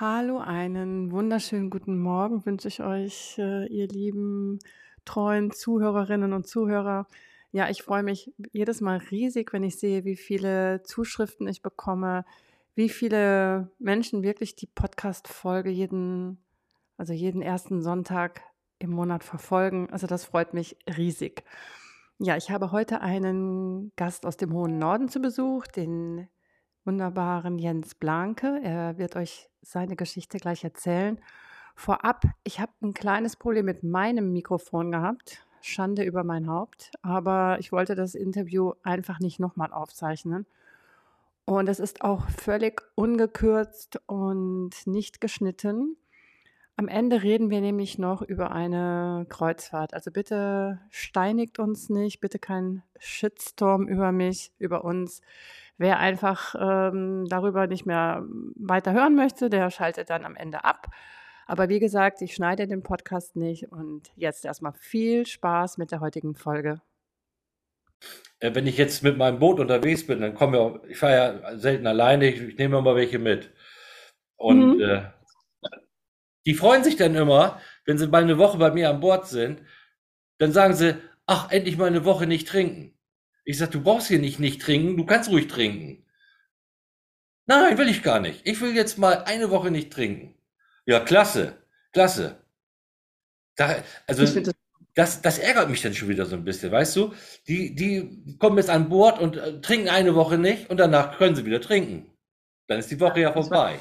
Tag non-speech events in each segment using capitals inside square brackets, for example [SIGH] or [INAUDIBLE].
Hallo, einen wunderschönen guten Morgen wünsche ich euch, äh, ihr lieben treuen Zuhörerinnen und Zuhörer. Ja, ich freue mich jedes Mal riesig, wenn ich sehe, wie viele Zuschriften ich bekomme, wie viele Menschen wirklich die Podcast-Folge jeden, also jeden ersten Sonntag im Monat verfolgen. Also das freut mich riesig. Ja, ich habe heute einen Gast aus dem hohen Norden zu Besuch, den wunderbaren Jens Blanke. Er wird euch seine Geschichte gleich erzählen. Vorab, ich habe ein kleines Problem mit meinem Mikrofon gehabt. Schande über mein Haupt. Aber ich wollte das Interview einfach nicht nochmal aufzeichnen. Und es ist auch völlig ungekürzt und nicht geschnitten. Am Ende reden wir nämlich noch über eine Kreuzfahrt. Also bitte steinigt uns nicht, bitte kein Shitstorm über mich, über uns. Wer einfach ähm, darüber nicht mehr weiter hören möchte, der schaltet dann am Ende ab. Aber wie gesagt, ich schneide den Podcast nicht und jetzt erstmal viel Spaß mit der heutigen Folge. Äh, wenn ich jetzt mit meinem Boot unterwegs bin, dann kommen wir, ich fahre ja selten alleine, ich, ich nehme immer welche mit. Und mhm. äh, die freuen sich dann immer, wenn sie mal eine Woche bei mir an Bord sind, dann sagen sie, ach, endlich mal eine Woche nicht trinken. Ich sage, du brauchst hier nicht nicht trinken, du kannst ruhig trinken. Nein, will ich gar nicht. Ich will jetzt mal eine Woche nicht trinken. Ja, klasse, klasse. Da, also das, das ärgert mich dann schon wieder so ein bisschen, weißt du? Die, die kommen jetzt an Bord und äh, trinken eine Woche nicht und danach können sie wieder trinken. Dann ist die Woche ja vorbei.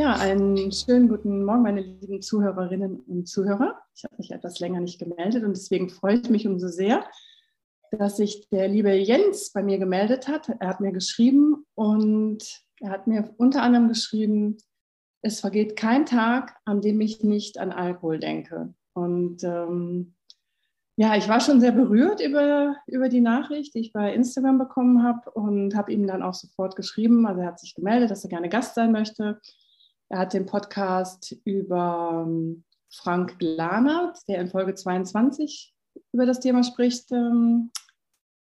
Ja, einen schönen guten Morgen, meine lieben Zuhörerinnen und Zuhörer. Ich habe mich etwas länger nicht gemeldet und deswegen freue ich mich umso sehr, dass sich der liebe Jens bei mir gemeldet hat. Er hat mir geschrieben und er hat mir unter anderem geschrieben, es vergeht kein Tag, an dem ich nicht an Alkohol denke. Und ähm, ja, ich war schon sehr berührt über, über die Nachricht, die ich bei Instagram bekommen habe und habe ihm dann auch sofort geschrieben. Also er hat sich gemeldet, dass er gerne Gast sein möchte. Er hat den Podcast über ähm, Frank Glanert, der in Folge 22 über das Thema spricht. Ähm,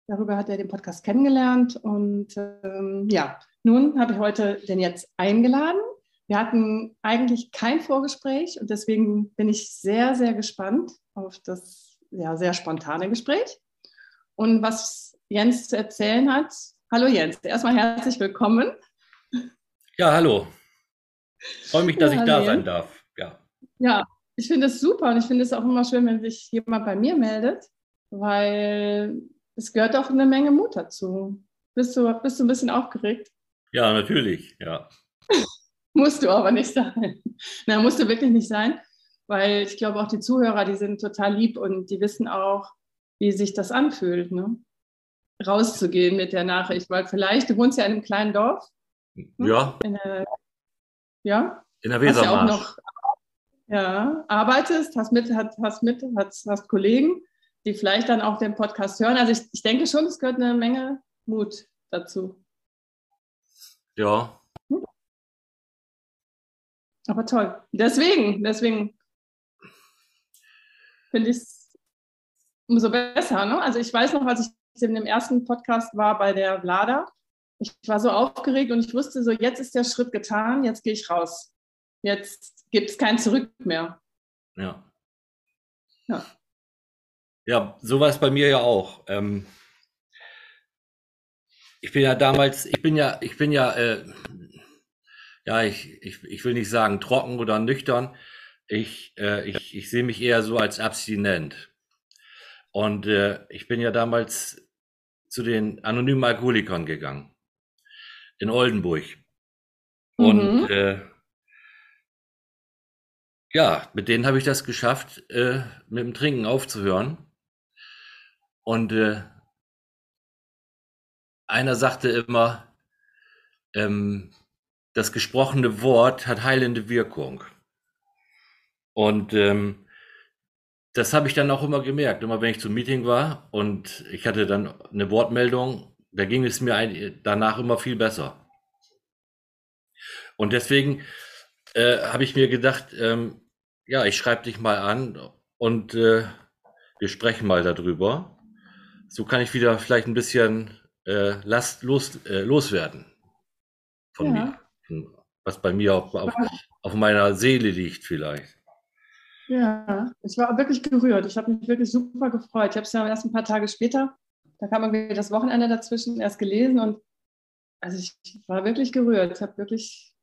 darüber hat er den Podcast kennengelernt. Und ähm, ja, nun habe ich heute den jetzt eingeladen. Wir hatten eigentlich kein Vorgespräch und deswegen bin ich sehr, sehr gespannt auf das ja, sehr spontane Gespräch. Und was Jens zu erzählen hat. Hallo Jens, erstmal herzlich willkommen. Ja, hallo. Freue mich, dass ja, ich da nee. sein darf. Ja, ja ich finde es super und ich finde es auch immer schön, wenn sich jemand bei mir meldet, weil es gehört auch eine Menge Mut dazu. Bist du, bist du ein bisschen aufgeregt? Ja, natürlich, ja. [LAUGHS] musst du aber nicht sein. Na, musst du wirklich nicht sein, weil ich glaube auch die Zuhörer, die sind total lieb und die wissen auch, wie sich das anfühlt, ne? rauszugehen mit der Nachricht, weil vielleicht, du wohnst ja in einem kleinen Dorf. Hm? Ja. In einer ja. In der Wesermarsch. Hast ja, auch noch, ja, arbeitest, hast mit, hast, hast mit, hast, hast Kollegen, die vielleicht dann auch den Podcast hören. Also ich, ich denke schon, es gehört eine Menge Mut dazu. Ja. Hm? Aber toll. Deswegen, deswegen finde ich es umso besser. Ne? Also ich weiß noch, als ich in dem ersten Podcast war bei der Vlada, ich war so aufgeregt und ich wusste so, jetzt ist der Schritt getan, jetzt gehe ich raus. Jetzt gibt es kein Zurück mehr. Ja. Ja. Ja, so war es bei mir ja auch. Ähm, ich bin ja damals, ich bin ja, ich bin ja, äh, ja, ich, ich, ich will nicht sagen trocken oder nüchtern. Ich, äh, ich, ich sehe mich eher so als abstinent. Und äh, ich bin ja damals zu den anonymen Alkoholikern gegangen in Oldenburg. Und mhm. äh, ja, mit denen habe ich das geschafft, äh, mit dem Trinken aufzuhören. Und äh, einer sagte immer, ähm, das gesprochene Wort hat heilende Wirkung. Und ähm, das habe ich dann auch immer gemerkt. Immer wenn ich zum Meeting war und ich hatte dann eine Wortmeldung da ging es mir danach immer viel besser. Und deswegen äh, habe ich mir gedacht, ähm, ja, ich schreibe dich mal an und äh, wir sprechen mal darüber. So kann ich wieder vielleicht ein bisschen äh, Last los, äh, loswerden von ja. mir, was bei mir auf, auf, auf meiner Seele liegt vielleicht. Ja, ich war wirklich gerührt. Ich habe mich wirklich super gefreut. Ich habe es ja erst ein paar Tage später, da kam irgendwie das Wochenende dazwischen, erst gelesen und also ich war wirklich gerührt. Ich habe wirklich,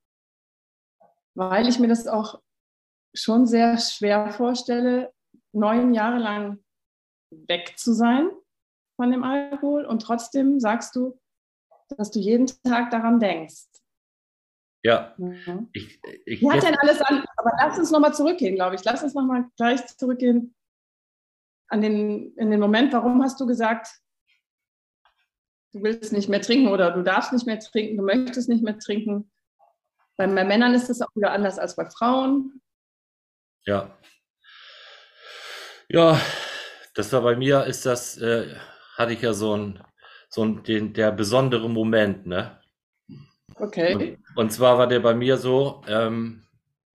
weil ich mir das auch schon sehr schwer vorstelle, neun Jahre lang weg zu sein von dem Alkohol und trotzdem sagst du, dass du jeden Tag daran denkst. Ja. Mhm. Ich, ich, Wie hat denn alles an? Aber lass uns nochmal zurückgehen, glaube ich. Lass uns nochmal gleich zurückgehen an den, in den Moment, warum hast du gesagt, du willst nicht mehr trinken oder du darfst nicht mehr trinken, du möchtest nicht mehr trinken. Bei, bei Männern ist das auch wieder anders als bei Frauen. Ja. Ja, das war bei mir, ist das, äh, hatte ich ja so ein, so ein, den, der besondere Moment, ne? Okay. Und, und zwar war der bei mir so, ähm,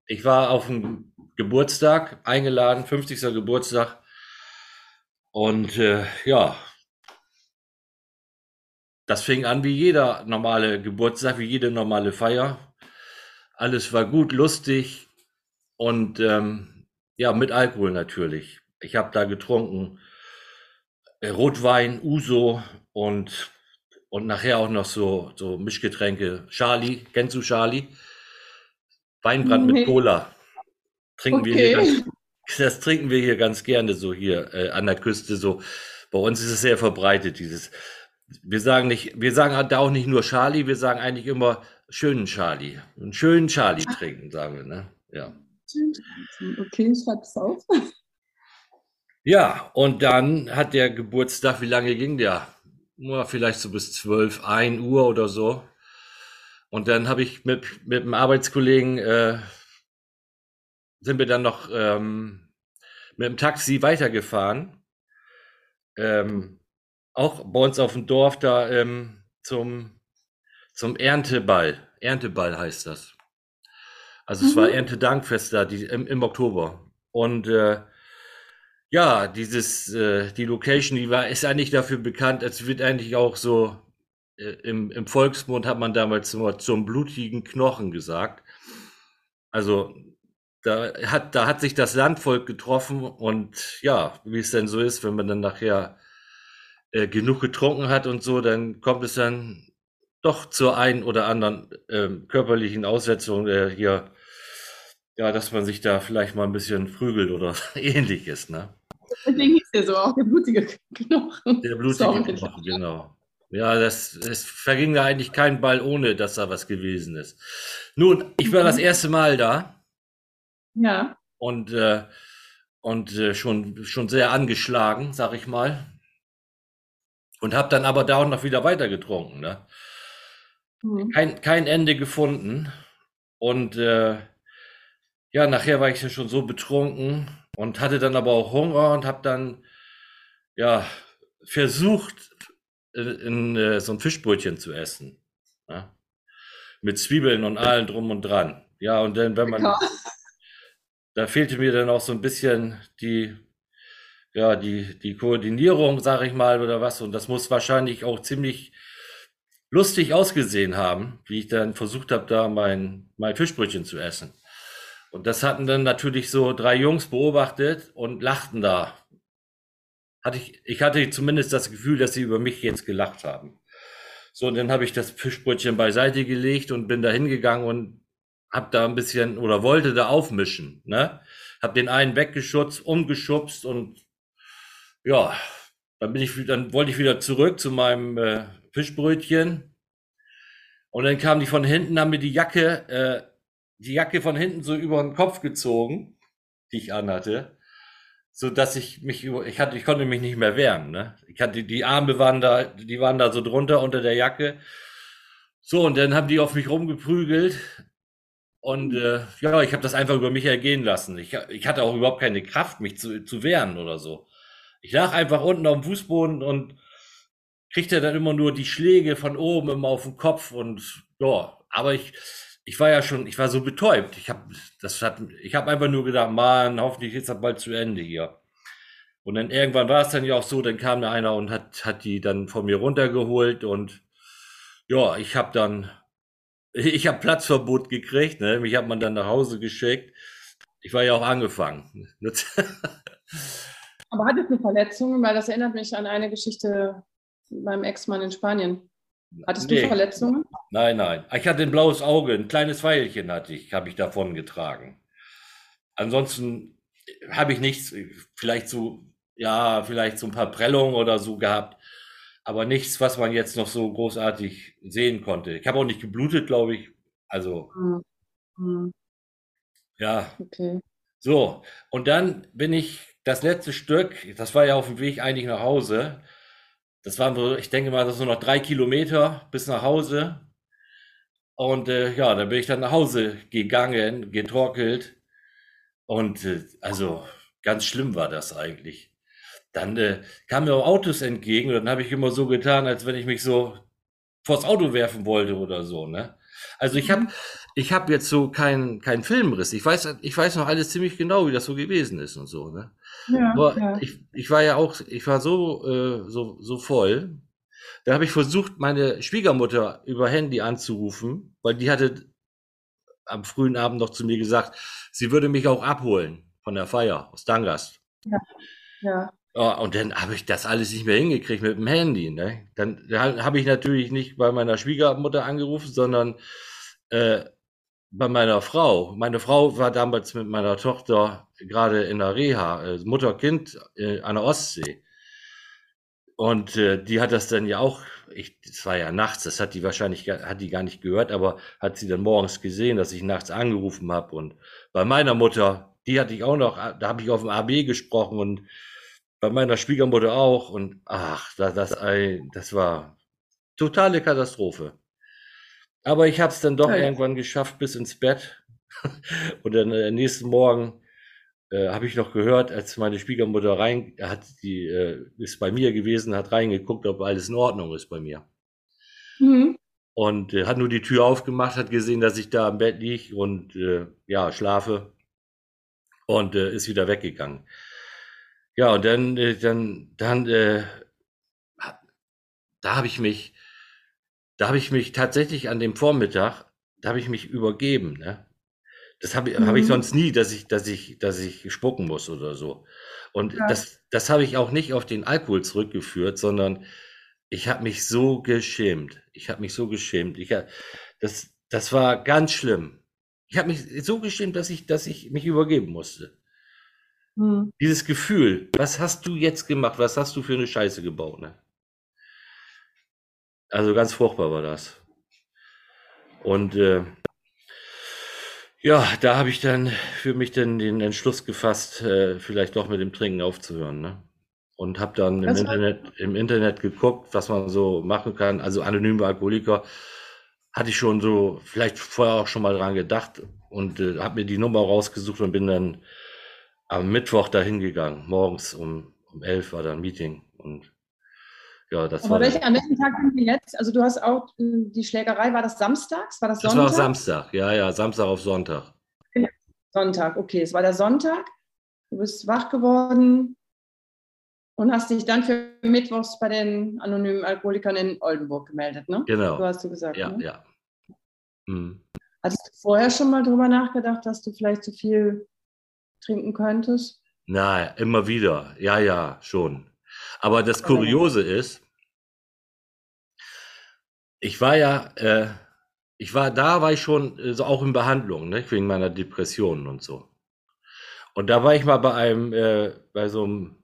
ich war auf dem Geburtstag eingeladen, 50. Geburtstag. Und äh, ja, das fing an wie jeder normale Geburtstag, wie jede normale Feier. Alles war gut, lustig und ähm, ja, mit Alkohol natürlich. Ich habe da getrunken äh, Rotwein, Uso und und nachher auch noch so, so Mischgetränke. Charlie, kennst du Charlie? Weinbrand nee. mit Cola. Trinken okay. wir hier ganz, [LAUGHS] das trinken wir hier ganz gerne so hier äh, an der Küste so. Bei uns ist es sehr verbreitet, dieses. Wir sagen nicht, wir sagen da auch nicht nur Charlie, wir sagen eigentlich immer schönen Charlie. Einen schönen Charlie trinken, sagen wir, ne? Ja. Okay, ich schreib's auf. Ja, und dann hat der Geburtstag, wie lange ging der? nur vielleicht so bis 12, 1 Uhr oder so. Und dann habe ich mit, mit einem Arbeitskollegen, äh, sind wir dann noch ähm, mit dem Taxi weitergefahren. Ähm, auch bei uns auf dem Dorf da ähm, zum, zum Ernteball. Ernteball heißt das. Also es war mhm. Erntedankfest da die, im, im Oktober. Und äh, ja, dieses, äh, die Location, die war, ist eigentlich dafür bekannt, es wird eigentlich auch so, äh, im, im Volksmund hat man damals immer zum blutigen Knochen gesagt. Also, da hat, da hat sich das Landvolk getroffen und ja, wie es denn so ist, wenn man dann nachher äh, genug getrunken hat und so, dann kommt es dann doch zur einen oder anderen äh, körperlichen Aussetzung äh, hier, ja, dass man sich da vielleicht mal ein bisschen prügelt oder [LAUGHS] ähnliches, ne? Deswegen hieß der so auch der blutige Knochen. Der blutige Knochen, genau. Ja, das, es verging da eigentlich kein Ball, ohne dass da was gewesen ist. Nun, ich war das mhm. erste Mal da. Ja. Und, äh, und äh, schon, schon sehr angeschlagen, sag ich mal. Und habe dann aber da auch noch wieder weiter getrunken. Ne? Mhm. Kein, kein Ende gefunden. Und äh, ja, nachher war ich ja schon so betrunken und hatte dann aber auch Hunger und habe dann ja versucht, in, in, äh, so ein Fischbrötchen zu essen. Ja? Mit Zwiebeln und allem drum und dran. Ja, und dann, wenn man, da fehlte mir dann auch so ein bisschen die, ja, die, die Koordinierung, sage ich mal, oder was. Und das muss wahrscheinlich auch ziemlich lustig ausgesehen haben, wie ich dann versucht habe, da mein, mein Fischbrötchen zu essen. Und das hatten dann natürlich so drei Jungs beobachtet und lachten da. Hatte ich, ich hatte zumindest das Gefühl, dass sie über mich jetzt gelacht haben. So, und dann habe ich das Fischbrötchen beiseite gelegt und bin da hingegangen und hab da ein bisschen oder wollte da aufmischen, ne? Hab den einen weggeschutzt, umgeschubst und ja, dann bin ich, dann wollte ich wieder zurück zu meinem äh, Fischbrötchen und dann kamen die von hinten, haben mir die Jacke äh, die Jacke von hinten so über den Kopf gezogen, die ich anhatte, so dass ich mich über, ich hatte, ich konnte mich nicht mehr wehren, ne? Ich hatte, die Arme waren da, die waren da so drunter unter der Jacke. So, und dann haben die auf mich rumgeprügelt. Und äh, ja, ich habe das einfach über mich ergehen lassen. Ich, ich hatte auch überhaupt keine Kraft, mich zu, zu wehren oder so. Ich lag einfach unten auf dem Fußboden und kriegte dann immer nur die Schläge von oben immer auf den Kopf und ja, aber ich, ich war ja schon, ich war so betäubt. Ich habe das hat, ich habe einfach nur gedacht, Mann, hoffentlich ist das bald zu Ende hier. Und dann irgendwann war es dann ja auch so, dann kam da einer und hat, hat die dann von mir runtergeholt und ja, ich habe dann, [LAUGHS] ich habe Platzverbot gekriegt, ne? mich hat man dann nach Hause geschickt. Ich war ja auch angefangen. [LAUGHS] [LAUGHS] Aber hattest du Verletzungen? Weil das erinnert mich an eine Geschichte mit meinem Ex-Mann in Spanien. Hattest nee. du Verletzungen? Nein, nein. Ich hatte ein blaues Auge, ein kleines Pfeilchen hatte ich, habe ich davon getragen. Ansonsten habe ich nichts, vielleicht so, ja, vielleicht so ein paar Prellungen oder so gehabt, aber nichts, was man jetzt noch so großartig sehen konnte. Ich habe auch nicht geblutet, glaube ich. Also, mhm. ja. Okay. So, und dann bin ich das letzte Stück, das war ja auf dem Weg eigentlich nach Hause, das waren so, ich denke mal, das sind noch drei Kilometer bis nach Hause. Und äh, ja, dann bin ich dann nach Hause gegangen, getorkelt. Und äh, also ganz schlimm war das eigentlich. Dann äh, kamen mir auch Autos entgegen und dann habe ich immer so getan, als wenn ich mich so vors Auto werfen wollte oder so. Ne? Also ich habe mhm. ich hab jetzt so keinen kein Filmriss. Ich weiß, ich weiß noch alles ziemlich genau, wie das so gewesen ist und so. Ne? Ja, ja. Ich, ich war ja auch, ich war so, äh, so, so voll. Da habe ich versucht, meine Schwiegermutter über Handy anzurufen, weil die hatte am frühen Abend noch zu mir gesagt, sie würde mich auch abholen von der Feier aus Dangast. Ja. ja. Oh, und dann habe ich das alles nicht mehr hingekriegt mit dem Handy. Ne? Dann habe ich natürlich nicht bei meiner Schwiegermutter angerufen, sondern äh, bei meiner Frau. Meine Frau war damals mit meiner Tochter gerade in der Reha, äh, Mutter-Kind äh, an der Ostsee. Und äh, die hat das dann ja auch, ich, das war ja nachts, das hat die wahrscheinlich hat die gar nicht gehört, aber hat sie dann morgens gesehen, dass ich nachts angerufen habe. Und bei meiner Mutter, die hatte ich auch noch, da habe ich auf dem AB gesprochen und bei meiner Schwiegermutter auch. Und ach, das, das, das war totale Katastrophe. Aber ich habe es dann doch ja. irgendwann geschafft bis ins Bett. [LAUGHS] Und dann äh, nächsten Morgen äh, habe ich noch gehört, als meine Schwiegermutter rein hat, die äh, ist bei mir gewesen, hat reingeguckt, ob alles in Ordnung ist bei mir. Mhm. Und äh, hat nur die Tür aufgemacht, hat gesehen, dass ich da im Bett liege und äh, ja, schlafe und äh, ist wieder weggegangen. Ja, und dann, äh, dann, dann, äh, da habe ich mich, da habe ich mich tatsächlich an dem Vormittag, da habe ich mich übergeben, ne? Das habe mhm. hab ich sonst nie, dass ich, dass ich, dass ich spucken muss oder so. Und ja. das, das habe ich auch nicht auf den Alkohol zurückgeführt, sondern ich habe mich so geschämt. Ich habe mich so geschämt. Ich, das, das war ganz schlimm. Ich habe mich so geschämt, dass ich, dass ich mich übergeben musste. Mhm. Dieses Gefühl, was hast du jetzt gemacht? Was hast du für eine Scheiße gebaut? Ne? Also ganz furchtbar war das. Und äh, ja, da habe ich dann für mich dann den Entschluss gefasst, äh, vielleicht doch mit dem Trinken aufzuhören. Ne? Und habe dann im Internet, im Internet geguckt, was man so machen kann. Also anonyme Alkoholiker hatte ich schon so, vielleicht vorher auch schon mal dran gedacht und äh, habe mir die Nummer rausgesucht und bin dann am Mittwoch dahin gegangen. Morgens um, um elf war da ein Meeting und ja, das Aber war welche, an welchem Tag sind wir jetzt? Also du hast auch äh, die Schlägerei, war das samstags? War das Sonntag? Das war Samstag, ja, ja, Samstag auf Sonntag. Sonntag, okay, es war der Sonntag. Du bist wach geworden und hast dich dann für Mittwochs bei den anonymen Alkoholikern in Oldenburg gemeldet, ne? Genau. So hast du gesagt. Ja, ne? ja. Mhm. Hattest du vorher schon mal drüber nachgedacht, dass du vielleicht zu viel trinken könntest? Na, immer wieder. Ja, ja, schon. Aber das Kuriose ist, ich war ja, äh, ich war da, war ich schon äh, so auch in Behandlung, ne, wegen meiner Depressionen und so. Und da war ich mal bei einem, äh, bei so einem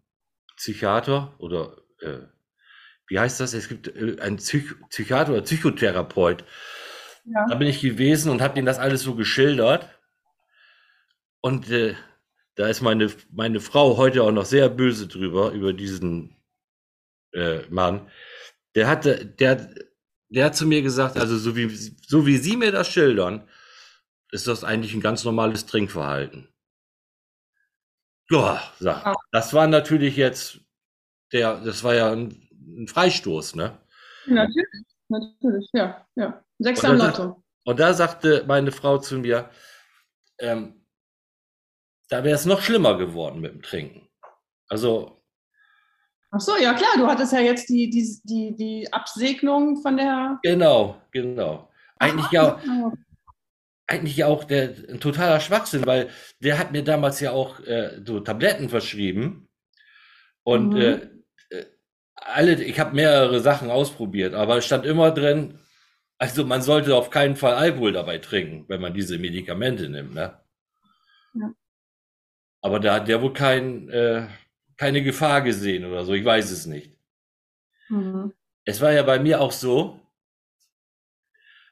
Psychiater oder äh, wie heißt das? Es gibt äh, einen Psych Psychiater oder Psychotherapeut. Ja. Da bin ich gewesen und habe denen das alles so geschildert. Und äh, da ist meine, meine Frau heute auch noch sehr böse drüber, über diesen äh, Mann. Der hatte, der, der hat zu mir gesagt, also so wie, so wie Sie mir das schildern, ist das eigentlich ein ganz normales Trinkverhalten. Ja, sag, das war natürlich jetzt der, das war ja ein, ein Freistoß, ne? Natürlich, natürlich, ja, ja. Sechs am Lotto. Und da sagte meine Frau zu mir, ähm, da wäre es noch schlimmer geworden mit dem Trinken. Also. Ach so, ja klar, du hattest ja jetzt die, die, die, die Absegnung von der. Genau, genau. Eigentlich ja, eigentlich auch der, ein totaler Schwachsinn, weil der hat mir damals ja auch äh, so Tabletten verschrieben. Und mhm. äh, äh alle, ich habe mehrere Sachen ausprobiert, aber es stand immer drin, also man sollte auf keinen Fall Alkohol dabei trinken, wenn man diese Medikamente nimmt. Ne? Ja. Aber da hat der wohl kein, äh, keine Gefahr gesehen oder so, ich weiß es nicht. Mhm. Es war ja bei mir auch so,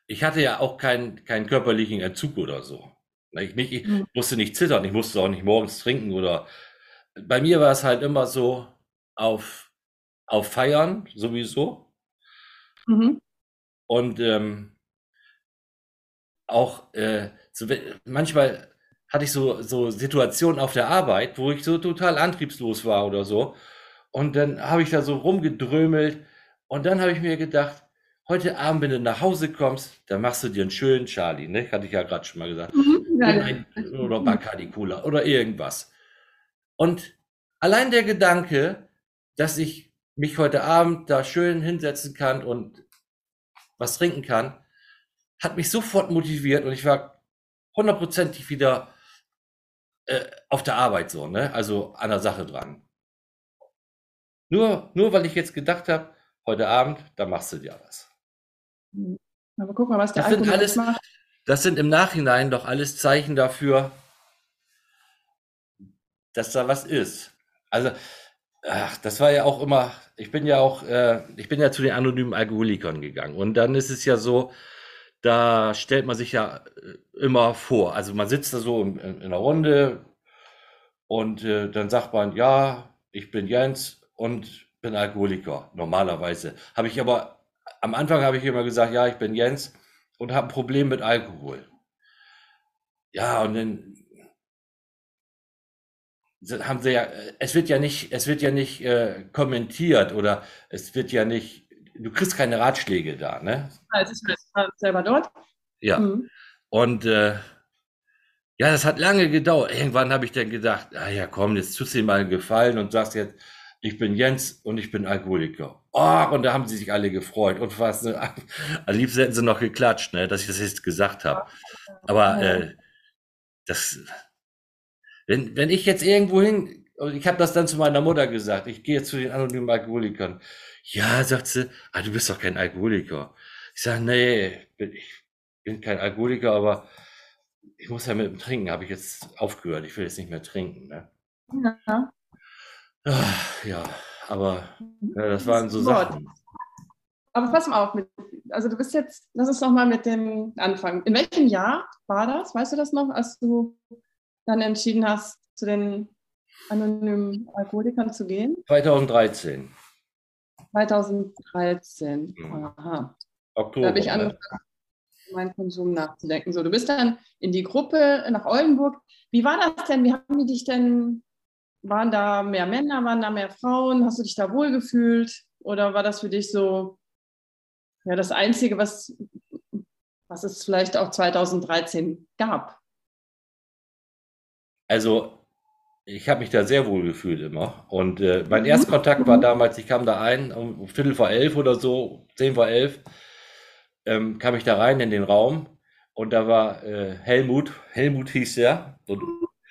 ich hatte ja auch keinen, keinen körperlichen Entzug oder so. Ich, nicht, ich mhm. musste nicht zittern, ich musste auch nicht morgens trinken oder bei mir war es halt immer so auf, auf Feiern sowieso. Mhm. Und ähm, auch äh, so, manchmal hatte ich so, so Situationen auf der Arbeit, wo ich so total antriebslos war oder so. Und dann habe ich da so rumgedrömelt und dann habe ich mir gedacht, heute Abend, wenn du nach Hause kommst, dann machst du dir einen schönen Charlie, ne? Hatte ich ja gerade schon mal gesagt. Mhm, ja, oder Bacardi Cola oder irgendwas. Und allein der Gedanke, dass ich mich heute Abend da schön hinsetzen kann und was trinken kann, hat mich sofort motiviert und ich war hundertprozentig wieder äh, auf der Arbeit so, ne? Also an der Sache dran. Nur, nur weil ich jetzt gedacht habe, heute Abend, da machst du dir was. Hm. Aber guck mal, was der das Alkohol alles, macht. Das sind im Nachhinein doch alles Zeichen dafür, dass da was ist. Also, ach, das war ja auch immer, ich bin ja auch, äh, ich bin ja zu den anonymen Alkoholikern gegangen. Und dann ist es ja so, da stellt man sich ja äh, immer vor. Also man sitzt da so in, in, in einer Runde und äh, dann sagt man, ja, ich bin Jens und bin Alkoholiker, normalerweise. Habe ich aber, am Anfang habe ich immer gesagt, ja, ich bin Jens und habe ein Problem mit Alkohol. Ja, und dann haben sie ja, es wird ja nicht, es wird ja nicht äh, kommentiert oder es wird ja nicht, du kriegst keine Ratschläge da, ne? Also ich war selber dort. Ja. Mhm. Und äh, ja, das hat lange gedauert. Irgendwann habe ich dann gedacht, ah ja, komm, jetzt tust du dir mal einen Gefallen und sagst jetzt, ich bin Jens und ich bin Alkoholiker. Oh, und da haben sie sich alle gefreut. Und fast, [LAUGHS] am liebsten hätten sie noch geklatscht, ne, dass ich das jetzt gesagt habe. Aber äh, das, wenn, wenn ich jetzt irgendwo hin, ich habe das dann zu meiner Mutter gesagt, ich gehe jetzt zu den anonymen Alkoholikern. Ja, sagt sie, ah, du bist doch kein Alkoholiker. Ich sage, nee, ich bin kein Alkoholiker, aber ich muss ja mit dem Trinken, habe ich jetzt aufgehört. Ich will jetzt nicht mehr trinken. Ne? Ja. Ach, ja, aber ja, das waren so Sachen. Aber pass mal auf, mit, also du bist jetzt, lass uns noch mal mit dem Anfang. In welchem Jahr war das? Weißt du das noch, als du dann entschieden hast, zu den anonymen Alkoholikern zu gehen? 2013. 2013. Mhm. Aha. Oktober. Da habe ich ne? angefangen, meinen Konsum nachzudenken. So, du bist dann in die Gruppe nach Oldenburg. Wie war das denn? Wie haben die dich denn, waren da mehr Männer, waren da mehr Frauen? Hast du dich da wohlgefühlt? Oder war das für dich so ja, das Einzige, was, was es vielleicht auch 2013 gab? Also ich habe mich da sehr wohl gefühlt immer. Und äh, mein mhm. Erstkontakt war damals, ich kam da ein, um Viertel vor elf oder so, zehn vor elf, ähm, kam ich da rein in den Raum und da war äh, Helmut, Helmut hieß der, und,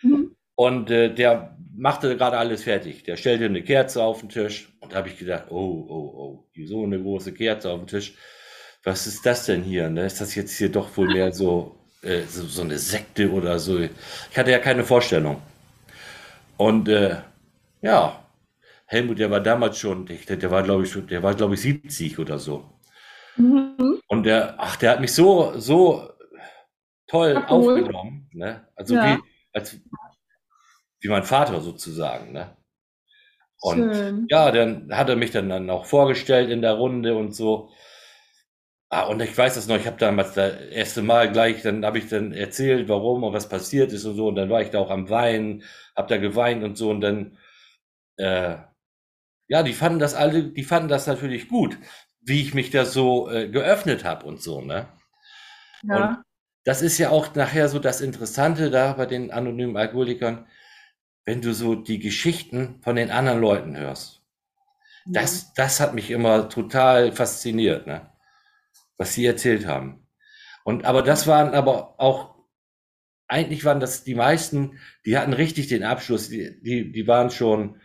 mhm. und äh, der machte gerade alles fertig. Der stellte eine Kerze auf den Tisch und da habe ich gedacht, oh, oh, oh, so eine große Kerze auf dem Tisch. Was ist das denn hier? Ne? Ist das jetzt hier doch wohl mehr so, äh, so, so eine Sekte oder so? Ich hatte ja keine Vorstellung. Und äh, ja, Helmut, der war damals schon, der, der war glaube ich der war glaube ich 70 oder so. Mhm. Und der, ach, der hat mich so, so toll cool. aufgenommen, ne? Also ja. wie, als, wie mein Vater sozusagen, ne? Und Schön. ja, dann hat er mich dann, dann auch vorgestellt in der Runde und so. Ah, und ich weiß das noch, ich habe damals das erste Mal gleich, dann habe ich dann erzählt, warum und was passiert ist und so. Und dann war ich da auch am Weinen, habe da geweint und so. Und dann, äh, ja, die fanden das alle, die fanden das natürlich gut, wie ich mich da so äh, geöffnet habe und so, ne? Ja. Und das ist ja auch nachher so das Interessante da bei den anonymen Alkoholikern, wenn du so die Geschichten von den anderen Leuten hörst. Ja. Das, das hat mich immer total fasziniert, ne? was sie erzählt haben. Und aber das waren aber auch, eigentlich waren das die meisten, die hatten richtig den Abschluss, die, die, die waren schon,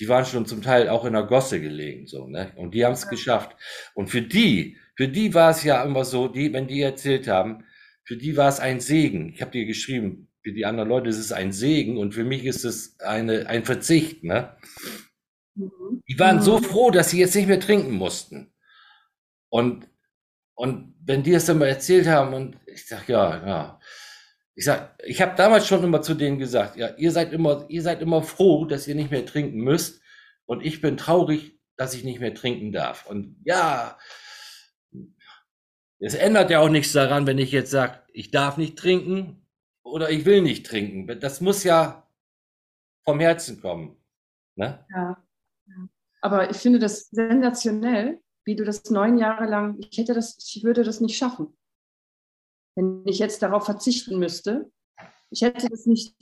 die waren schon zum Teil auch in der Gosse gelegen, so, ne? Und die haben es ja. geschafft. Und für die, für die war es ja immer so, die, wenn die erzählt haben, für die war es ein Segen. Ich habe dir geschrieben, für die anderen Leute ist es ein Segen und für mich ist es eine, ein Verzicht. Ne? Mhm. Die waren so mhm. froh, dass sie jetzt nicht mehr trinken mussten. Und, und wenn die es dann mal erzählt haben und ich sag ja, ja. Ich sag, ich habe damals schon immer zu denen gesagt, ja, ihr seid immer, ihr seid immer froh, dass ihr nicht mehr trinken müsst und ich bin traurig, dass ich nicht mehr trinken darf. Und ja, es ändert ja auch nichts daran, wenn ich jetzt sage, ich darf nicht trinken oder ich will nicht trinken. Das muss ja vom Herzen kommen. Ne? Ja. Aber ich finde das sensationell, wie du das neun Jahre lang, ich hätte das, ich würde das nicht schaffen. Wenn ich jetzt darauf verzichten müsste, ich hätte das nicht,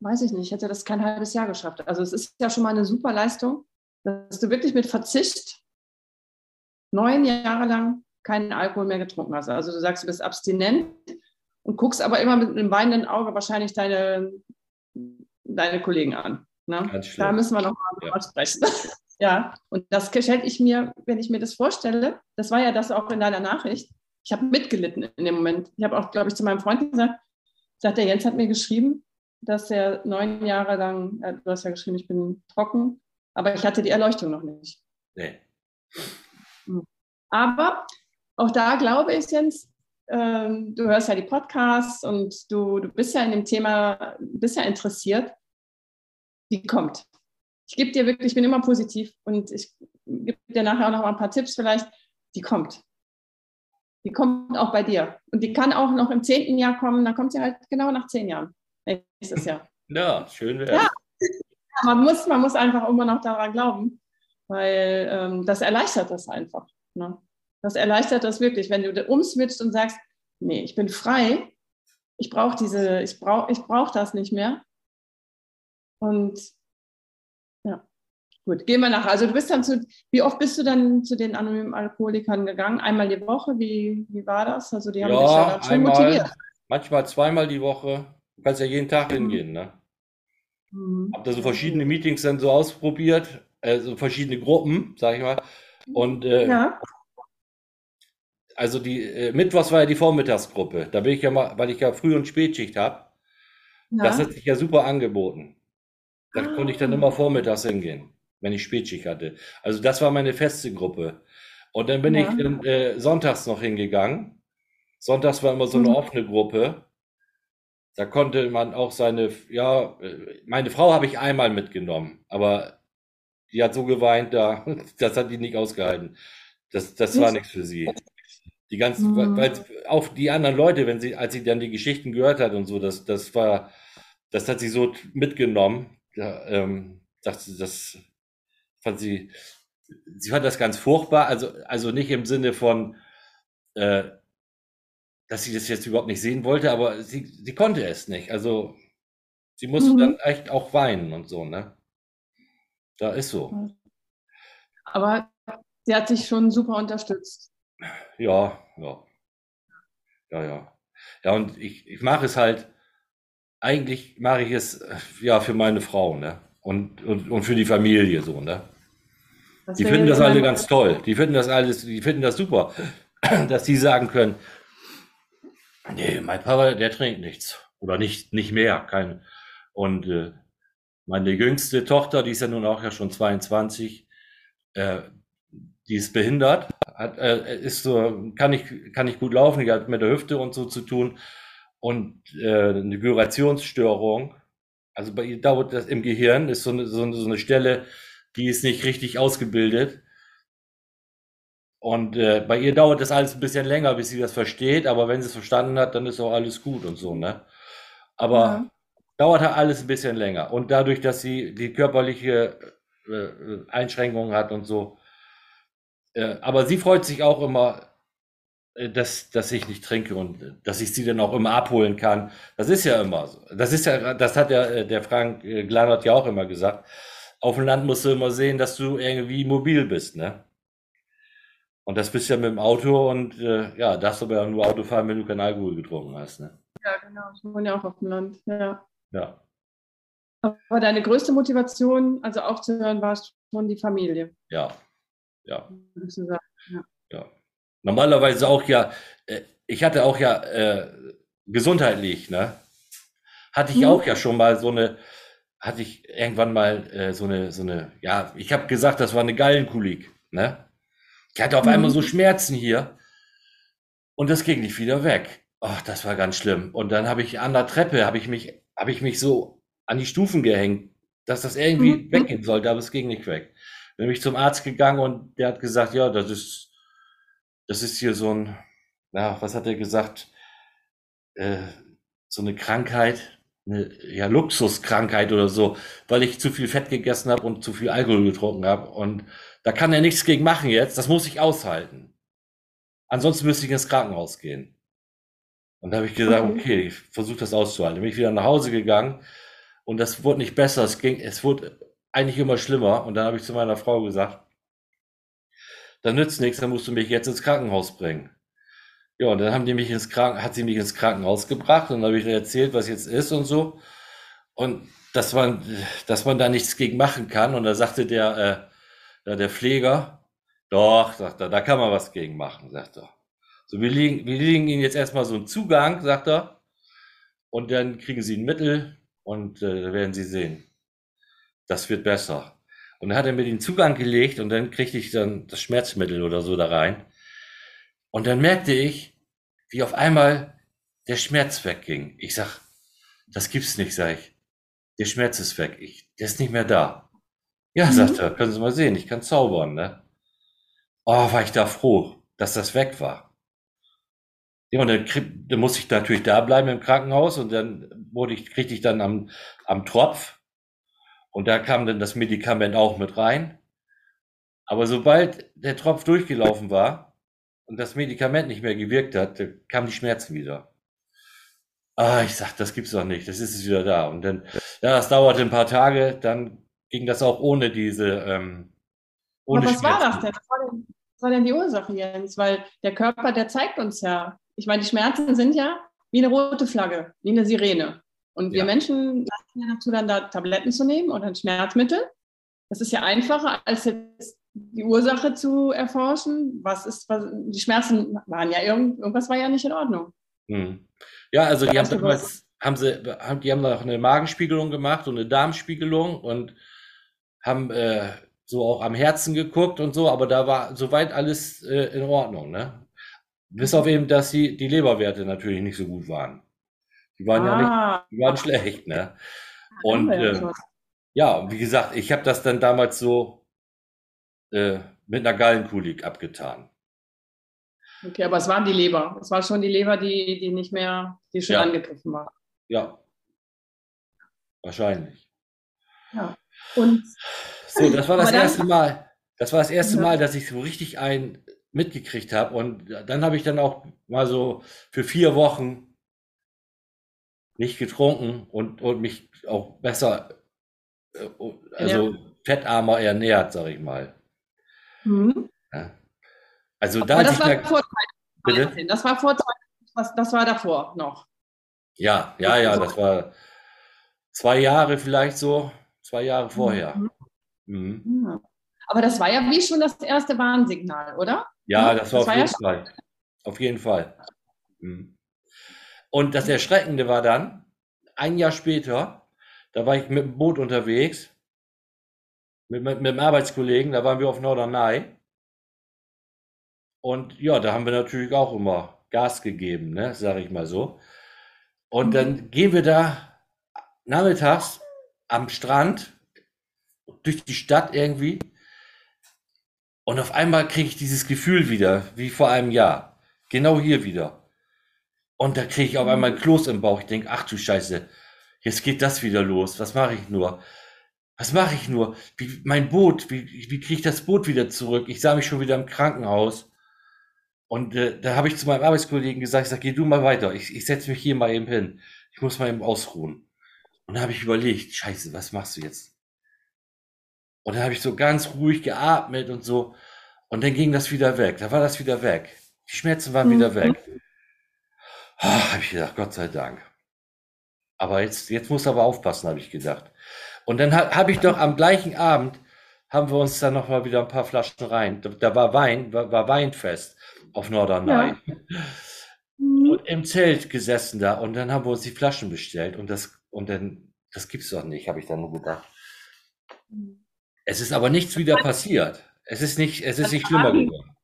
weiß ich nicht, ich hätte das kein halbes Jahr geschafft. Also es ist ja schon mal eine super Leistung, dass du wirklich mit Verzicht neun Jahre lang keinen Alkohol mehr getrunken hast. Also du sagst, du bist abstinent und guckst aber immer mit einem weinenden Auge wahrscheinlich deine, deine Kollegen an. Ne? Da müssen wir noch mal drüber ja. sprechen. [LAUGHS] ja, und das hätte ich mir, wenn ich mir das vorstelle, das war ja das auch in deiner Nachricht, ich habe mitgelitten in dem Moment. Ich habe auch, glaube ich, zu meinem Freund gesagt, sagt der Jens hat mir geschrieben, dass er neun Jahre lang, äh, du hast ja geschrieben, ich bin trocken, aber ich hatte die Erleuchtung noch nicht. Nee. Hm. Aber auch da glaube ich, Jens, ähm, du hörst ja die Podcasts und du, du bist ja in dem Thema, bist ja interessiert. Die kommt. Ich gebe dir wirklich, ich bin immer positiv und ich gebe dir nachher auch noch mal ein paar Tipps vielleicht. Die kommt. Die kommt auch bei dir. Und die kann auch noch im zehnten Jahr kommen, dann kommt sie halt genau nach zehn Jahren. Nächstes Jahr. Ja, schön wäre ja. Man muss, man muss einfach immer noch daran glauben, weil ähm, das erleichtert das einfach. Ne? Das erleichtert das wirklich, wenn du umswitcht und sagst, nee, ich bin frei, ich brauche diese, ich brauche ich brauch das nicht mehr. Und gut, gehen wir nach. Also du bist dann zu, wie oft bist du dann zu den anonymen Alkoholikern gegangen? Einmal die Woche, wie, wie war das? Also die haben ja, dich ja dann schon einmal, motiviert. Manchmal zweimal die Woche. Du kannst ja jeden Tag mhm. hingehen, ne? Mhm. Hab da so verschiedene Meetings dann so ausprobiert, also verschiedene Gruppen, sag ich mal. Und äh, ja also die äh, Mittwochs war ja die Vormittagsgruppe. Da bin ich ja mal, weil ich ja Früh- und Spätschicht habe. Ja. Das hat sich ja super angeboten. Da ah. konnte ich dann immer vormittags hingehen, wenn ich Spätschicht hatte. Also das war meine feste Gruppe. Und dann bin ja. ich dann, äh, sonntags noch hingegangen. Sonntags war immer so eine mhm. offene Gruppe. Da konnte man auch seine, ja, äh, meine Frau habe ich einmal mitgenommen, aber die hat so geweint da, [LAUGHS] das hat die nicht ausgehalten. Das, das war nichts für sie. Die ganzen, mhm. weil auch die anderen Leute, wenn sie, als sie dann die Geschichten gehört hat und so, das, das war, das hat sie so mitgenommen. Ja, ähm, dachte, das fand sie, sie fand das ganz furchtbar, also, also nicht im Sinne von, äh, dass sie das jetzt überhaupt nicht sehen wollte, aber sie, sie konnte es nicht. Also sie musste mhm. dann echt auch weinen und so, ne? Da ist so. Aber sie hat sich schon super unterstützt. Ja, ja. Ja, ja. Ja, und ich, ich mache es halt, eigentlich mache ich es ja für meine Frau, ne? Und, und, und für die Familie so, ne? Das die finden das alle ganz toll. Die finden das alles, die finden das super, [CLEARS THROAT] dass die sagen können, nee, mein Papa, der trinkt nichts. Oder nicht, nicht mehr. Kein, und äh, meine jüngste Tochter, die ist ja nun auch ja schon 22, äh, die ist behindert, hat, äh, ist so, kann nicht, kann nicht gut laufen, die hat mit der Hüfte und so zu tun und äh, eine Vibrationsstörung. Also bei ihr dauert das im Gehirn, ist so eine, so eine, so eine Stelle, die ist nicht richtig ausgebildet. Und äh, bei ihr dauert das alles ein bisschen länger, bis sie das versteht, aber wenn sie es verstanden hat, dann ist auch alles gut und so, ne? Aber ja. dauert halt alles ein bisschen länger. Und dadurch, dass sie die körperliche äh, äh Einschränkungen hat und so, äh, aber sie freut sich auch immer, äh, dass, dass ich nicht trinke und dass ich sie dann auch immer abholen kann. Das ist ja immer so. Das ist ja, das hat ja äh, der Frank äh, Glanert ja auch immer gesagt. Auf dem Land musst du immer sehen, dass du irgendwie mobil bist, ne? Und das bist ja mit dem Auto und äh, ja, darfst aber ja nur Auto fahren, wenn du keinen Alkohol getrunken hast, ne? Ja, genau. Ich wohne ja auch auf dem Land, ja. Ja. Aber deine größte Motivation, also aufzuhören, war schon die Familie. Ja. Ja. Ja. ja. Normalerweise auch ja, äh, ich hatte auch ja äh, gesundheitlich, ne? Hatte ich mhm. auch ja schon mal so eine, hatte ich irgendwann mal äh, so eine, so eine, ja, ich habe gesagt, das war eine Gallenkulik, ne? Ich hatte auf mhm. einmal so Schmerzen hier und das ging nicht wieder weg. Ach, das war ganz schlimm. Und dann habe ich an der Treppe, habe ich mich, habe ich mich so an die Stufen gehängt, dass das irgendwie mhm. weggehen sollte, aber es ging nicht weg. Bin ich zum Arzt gegangen und der hat gesagt, ja, das ist, das ist hier so ein, ja, was hat er gesagt? Äh, so eine Krankheit, eine ja, Luxuskrankheit oder so, weil ich zu viel Fett gegessen habe und zu viel Alkohol getrunken habe. Und da kann er nichts gegen machen jetzt. Das muss ich aushalten. Ansonsten müsste ich ins Krankenhaus gehen. Und da habe ich gesagt, okay, ich versuche das auszuhalten. Bin ich wieder nach Hause gegangen und das wurde nicht besser. Es ging, es wurde eigentlich immer schlimmer. Und dann habe ich zu meiner Frau gesagt, dann nützt nichts, dann musst du mich jetzt ins Krankenhaus bringen. Ja, und dann haben die mich ins Kranken, hat sie mich ins Krankenhaus gebracht und dann habe ich erzählt, was jetzt ist und so. Und dass man, dass man da nichts gegen machen kann. Und da sagte der, äh, der Pfleger, doch, sagt er, da kann man was gegen machen, sagt er. So, wir legen, wir legen Ihnen jetzt erstmal so einen Zugang, sagt er. Und dann kriegen Sie ein Mittel und äh, werden Sie sehen. Das wird besser. Und dann hat er mir den Zugang gelegt und dann kriegte ich dann das Schmerzmittel oder so da rein. Und dann merkte ich, wie auf einmal der Schmerz wegging. Ich sag, das gibt's nicht, sag ich. Der Schmerz ist weg. Ich, der ist nicht mehr da. Ja, mhm. sagt er, können Sie mal sehen, ich kann zaubern, ne? Oh, war ich da froh, dass das weg war. Ja, und dann, dann musste ich natürlich da bleiben im Krankenhaus und dann wurde ich, kriegte ich dann am, am Tropf und da kam dann das Medikament auch mit rein. Aber sobald der Tropf durchgelaufen war und das Medikament nicht mehr gewirkt hat, kamen die Schmerzen wieder. Ah, ich sag, das gibt's doch nicht, das ist es wieder da. Und dann, ja, das dauerte ein paar Tage, dann ging das auch ohne diese, ähm, ohne Aber was war das denn? Was war denn, was war denn die Ursache, Jens? Weil der Körper, der zeigt uns ja, ich meine, die Schmerzen sind ja wie eine rote Flagge, wie eine Sirene. Und wir ja. Menschen lassen ja dazu dann da Tabletten zu nehmen oder ein Schmerzmittel. Das ist ja einfacher, als jetzt die Ursache zu erforschen. Was ist, was, die Schmerzen waren ja irgend, irgendwas war ja nicht in Ordnung. Hm. Ja, also die haben damals, haben sie, haben, die haben noch eine Magenspiegelung gemacht und eine Darmspiegelung und haben äh, so auch am Herzen geguckt und so, aber da war soweit alles äh, in Ordnung, ne? Bis auf eben, dass die, die Leberwerte natürlich nicht so gut waren. Die waren ah. ja nicht, ah. die waren schlecht, ne? Und äh, ja, wie gesagt, ich habe das dann damals so äh, mit einer Gallenkulik abgetan. Okay, aber es waren die Leber. Es war schon die Leber, die, die nicht mehr, die schon ja. angegriffen war. Ja. Wahrscheinlich. Ja. Und so, das war das erste Mal. Das war das erste Mal, dass ich so richtig ein mitgekriegt habe. Und dann habe ich dann auch mal so für vier Wochen nicht getrunken und, und mich auch besser, äh, also ja. fettarmer ernährt, sag ich mal. Mhm. Ja. Also da das war, vor bitte? das war vor was, das war davor noch. Ja, ja, ja, das war zwei Jahre vielleicht so, zwei Jahre vorher. Mhm. Mhm. Aber das war ja wie schon das erste Warnsignal, oder? Ja, das war das auf war jeden ja Fall. Auf jeden Fall. Mhm. Und das Erschreckende war dann, ein Jahr später, da war ich mit dem Boot unterwegs, mit, mit, mit einem Arbeitskollegen, da waren wir auf Norderney. Und ja, da haben wir natürlich auch immer Gas gegeben, ne, sage ich mal so. Und dann gehen wir da nachmittags am Strand durch die Stadt irgendwie. Und auf einmal kriege ich dieses Gefühl wieder, wie vor einem Jahr. Genau hier wieder. Und da kriege ich auf einmal ein Kloß im Bauch. Ich denke, ach du Scheiße, jetzt geht das wieder los. Was mache ich nur? Was mache ich nur? Wie, mein Boot, wie, wie kriege ich das Boot wieder zurück? Ich sah mich schon wieder im Krankenhaus. Und äh, da habe ich zu meinem Arbeitskollegen gesagt, ich sag, geh du mal weiter, ich, ich setze mich hier mal eben hin. Ich muss mal eben ausruhen. Und da habe ich überlegt, scheiße, was machst du jetzt? Und dann habe ich so ganz ruhig geatmet und so. Und dann ging das wieder weg. Da war das wieder weg. Die Schmerzen waren mhm. wieder weg. Ah, habe ich gedacht, Gott sei Dank. Aber jetzt, jetzt muss aber aufpassen, habe ich gedacht. Und dann habe hab ich doch am gleichen Abend, haben wir uns dann noch mal wieder ein paar Flaschen rein. Da, da war Wein, war, war Weinfest auf Norderney. Ja. Mhm. Und im Zelt gesessen da und dann haben wir uns die Flaschen bestellt und das, und dann, das gibt's doch nicht, habe ich dann nur gedacht. Es ist aber nichts wieder passiert. Es ist nicht, es ist nicht schlimmer geworden.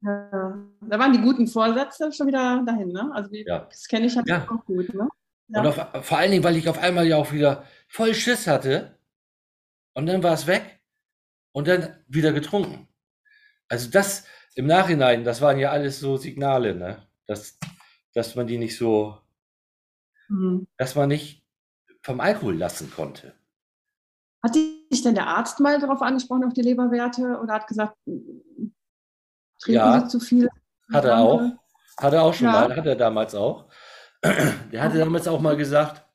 Ja. Da waren die guten Vorsätze schon wieder dahin, ne? Also das kenne ich halt ja auch gut, ne? Ja. Und auf, vor allen Dingen, weil ich auf einmal ja auch wieder voll Schiss hatte und dann war es weg und dann wieder getrunken. Also das im Nachhinein, das waren ja alles so Signale, ne? Dass, dass man die nicht so, mhm. dass man nicht vom Alkohol lassen konnte. Hat dich denn der Arzt mal darauf angesprochen, auf die Leberwerte, oder hat gesagt, trinken ja, Sie zu viel? Hat er auch. Hat er auch schon ja. mal, hat er damals auch. [CLEARS THROAT] Der hatte damals auch mal gesagt,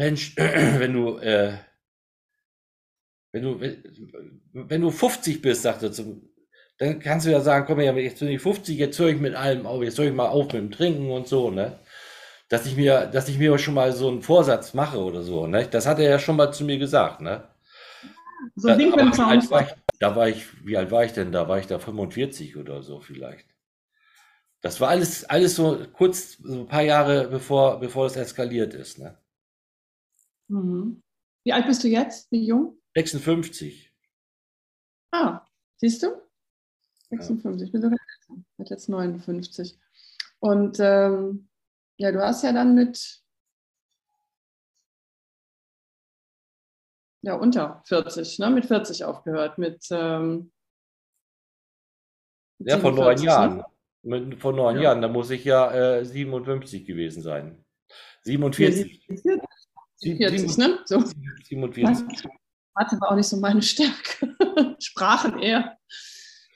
Mensch, [CLEARS THROAT] wenn du, äh, wenn du, wenn du 50 bist, sagte er zum, dann kannst du ja sagen, komm jetzt bin ich 50, jetzt höre ich mit allem auf, jetzt höre ich mal auf mit dem Trinken und so, ne? Dass ich mir, dass ich mir schon mal so einen Vorsatz mache oder so, ne? Das hat er ja schon mal zu mir gesagt, ne? So da, Ding ich, Da war ich, wie alt war ich denn? Da war ich da 45 oder so vielleicht. Das war alles, alles so kurz, so ein paar Jahre bevor, bevor es eskaliert ist, ne? Mhm. Wie alt bist du jetzt? Wie jung? 56. Ah, siehst du? 56, ich bin sogar mit jetzt 59. Und ähm, ja, du hast ja dann mit ja, unter 40, ne? mit 40 aufgehört, mit, ähm, ja, von neun ne? Jahren. Ne? Mit, vor neun ja. Jahren, da muss ich ja äh, 57 gewesen sein. 47. 47, ne? So. 47. Mathe war auch nicht so meine Stärke. [LAUGHS] Sprachen eher.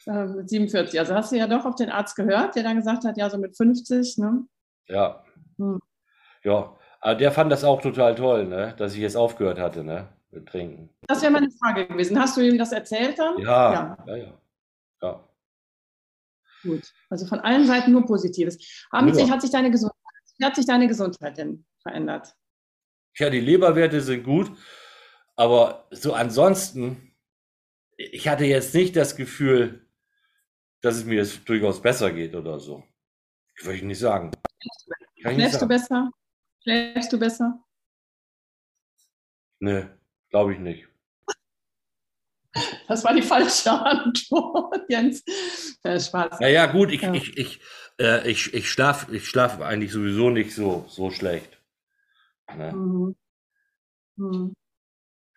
Äh, mit 47. Also hast du ja doch auf den Arzt gehört, der dann gesagt hat, ja, so mit 50, ne? Ja. Hm. Ja, aber der fand das auch total toll, ne? Dass ich jetzt aufgehört hatte, ne? Mit Trinken. Das wäre meine Frage gewesen. Hast du ihm das erzählt dann? Ja, ja, ja. ja. ja. Gut. Also von allen Seiten nur Positives. Haben ja. sich, hat, sich deine Gesundheit, hat sich deine Gesundheit denn verändert? Ja, die Leberwerte sind gut, aber so ansonsten, ich hatte jetzt nicht das Gefühl, dass es mir jetzt durchaus besser geht oder so. Würde ich nicht sagen. Schläfst du besser? Schläfst du besser? Nee, glaube ich nicht. Das war die falsche Antwort, [LAUGHS] Jens. Äh, Spaß. Ja, ja, gut, ich, ja. ich, ich, äh, ich, ich schlafe ich schlaf eigentlich sowieso nicht so, so schlecht. Ne? Mhm. Mhm.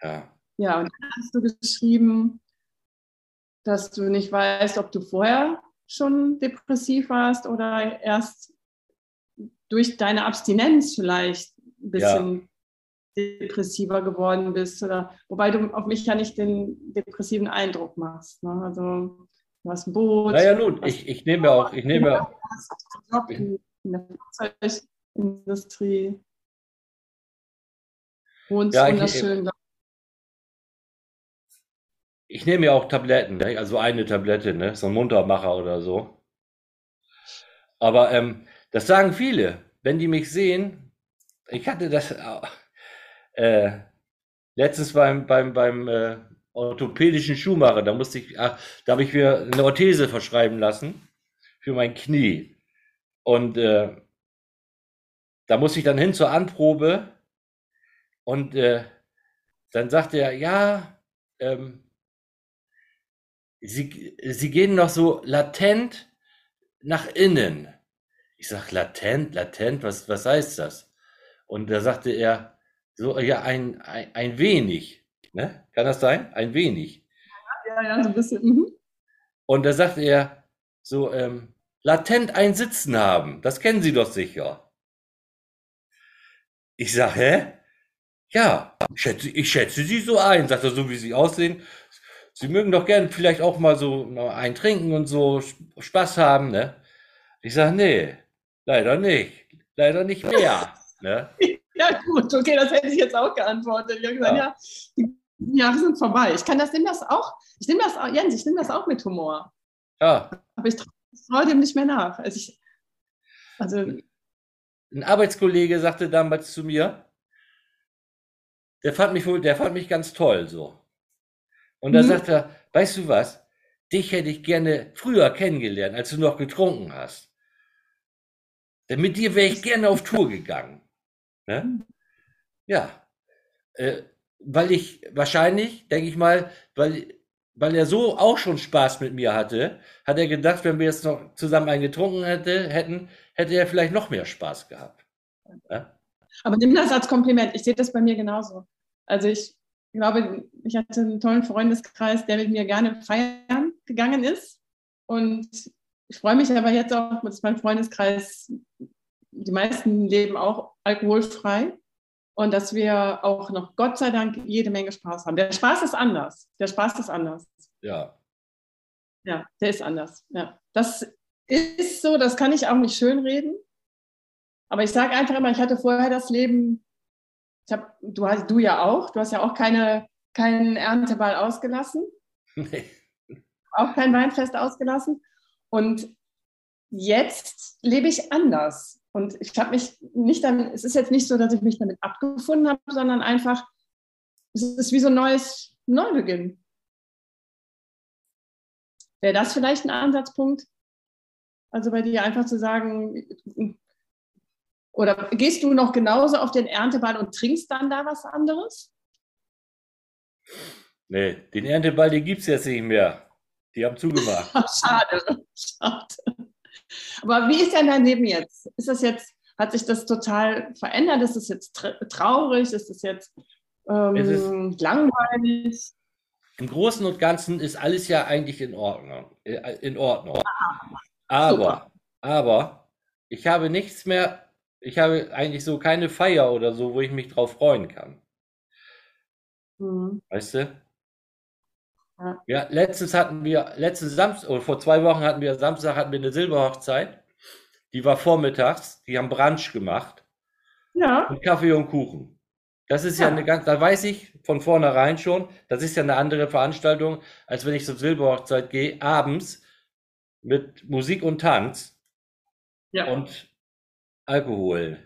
Ja. Ja, und dann hast du geschrieben, dass du nicht weißt, ob du vorher schon depressiv warst oder erst durch deine Abstinenz vielleicht ein bisschen ja depressiver geworden bist. Oder, wobei du auf mich ja nicht den depressiven Eindruck machst. Ne? Also du hast ein Boot. Naja, nun, ich, ich nehme auch, ich nehme [LAUGHS] Job in, in der Flugzeugindustrie. Wohnst ja, wunderschön. Ich, ich nehme ja auch Tabletten, ne? also eine Tablette, ne? so ein Muntermacher oder so. Aber ähm, das sagen viele, wenn die mich sehen. Ich hatte das, äh, letztens beim, beim, beim äh, orthopädischen Schuhmacher, da musste ich, ach, da habe ich mir eine Orthese verschreiben lassen für mein Knie. Und äh, da musste ich dann hin zur Anprobe und äh, dann sagte er, ja, ähm, Sie, Sie gehen noch so latent nach innen. Ich sag latent, latent, was, was heißt das? Und da sagte er, so, ja, ein, ein, ein wenig. Ne? Kann das sein? Ein wenig. Ja, ja, so ein bisschen. Mhm. Und da sagt er so, ähm, latent ein Sitzen haben. Das kennen Sie doch sicher. Ich sage, hä? Ja, ich schätze, ich schätze Sie so ein. Sagt er, so wie Sie aussehen, Sie mögen doch gern vielleicht auch mal so ein trinken und so Spaß haben, ne? Ich sage, nee, leider nicht. Leider nicht mehr. [LAUGHS] Ne? Ja, gut, okay, das hätte ich jetzt auch geantwortet. Ich habe gesagt, ja, ja die Jahre sind vorbei. Ich kann das, nehme das auch, ich nehme das auch, Jens, ich nehme das auch mit Humor. Ja. Aber ich traue dem nicht mehr nach. Also, ich, also ein Arbeitskollege sagte damals zu mir, der fand mich wohl, der fand mich ganz toll so. Und da mhm. sagt er, weißt du was, dich hätte ich gerne früher kennengelernt, als du noch getrunken hast. Denn mit dir wäre ich gerne auf Tour gegangen. Ne? Ja. Äh, weil ich wahrscheinlich, denke ich mal, weil, weil er so auch schon Spaß mit mir hatte, hat er gedacht, wenn wir jetzt noch zusammen einen getrunken hätte, hätten, hätte er vielleicht noch mehr Spaß gehabt. Ja? Aber nimm das als Kompliment. Ich sehe das bei mir genauso. Also ich glaube, ich hatte einen tollen Freundeskreis, der mit mir gerne feiern gegangen ist. Und ich freue mich aber jetzt auch, dass mein Freundeskreis, die meisten leben auch alkoholfrei und dass wir auch noch Gott sei Dank jede Menge Spaß haben. Der Spaß ist anders. Der Spaß ist anders. Ja. Ja, der ist anders. Ja. Das ist so, das kann ich auch nicht schönreden. Aber ich sage einfach immer, ich hatte vorher das Leben, ich hab, du, hast, du ja auch, du hast ja auch keine, keinen Ernteball ausgelassen. Nee. Auch kein Weinfest ausgelassen. Und jetzt lebe ich anders. Und ich habe mich nicht damit, es ist jetzt nicht so, dass ich mich damit abgefunden habe, sondern einfach, es ist wie so ein neues Neubeginn. Wäre das vielleicht ein Ansatzpunkt? Also bei dir einfach zu sagen, oder gehst du noch genauso auf den Ernteball und trinkst dann da was anderes? Nee, den Ernteball, den gibt es jetzt nicht mehr. Die haben zugemacht. [LAUGHS] schade, schade. Aber wie ist denn dein Leben jetzt? Ist das jetzt, hat sich das total verändert? Ist es jetzt traurig? Ist es jetzt ähm, es ist, langweilig? Im Großen und Ganzen ist alles ja eigentlich in Ordnung. Äh, in Ordnung. aber, aber ich habe nichts mehr, ich habe eigentlich so keine Feier oder so, wo ich mich drauf freuen kann. Mhm. Weißt du? Ja. ja, letztens hatten wir, letzten Samstag, oder vor zwei Wochen hatten wir, Samstag hatten wir eine Silberhochzeit. Die war vormittags, die haben Brunch gemacht. Ja. Und Kaffee und Kuchen. Das ist ja, ja eine ganz, da weiß ich von vornherein schon, das ist ja eine andere Veranstaltung, als wenn ich zur Silberhochzeit gehe, abends mit Musik und Tanz ja. und Alkohol.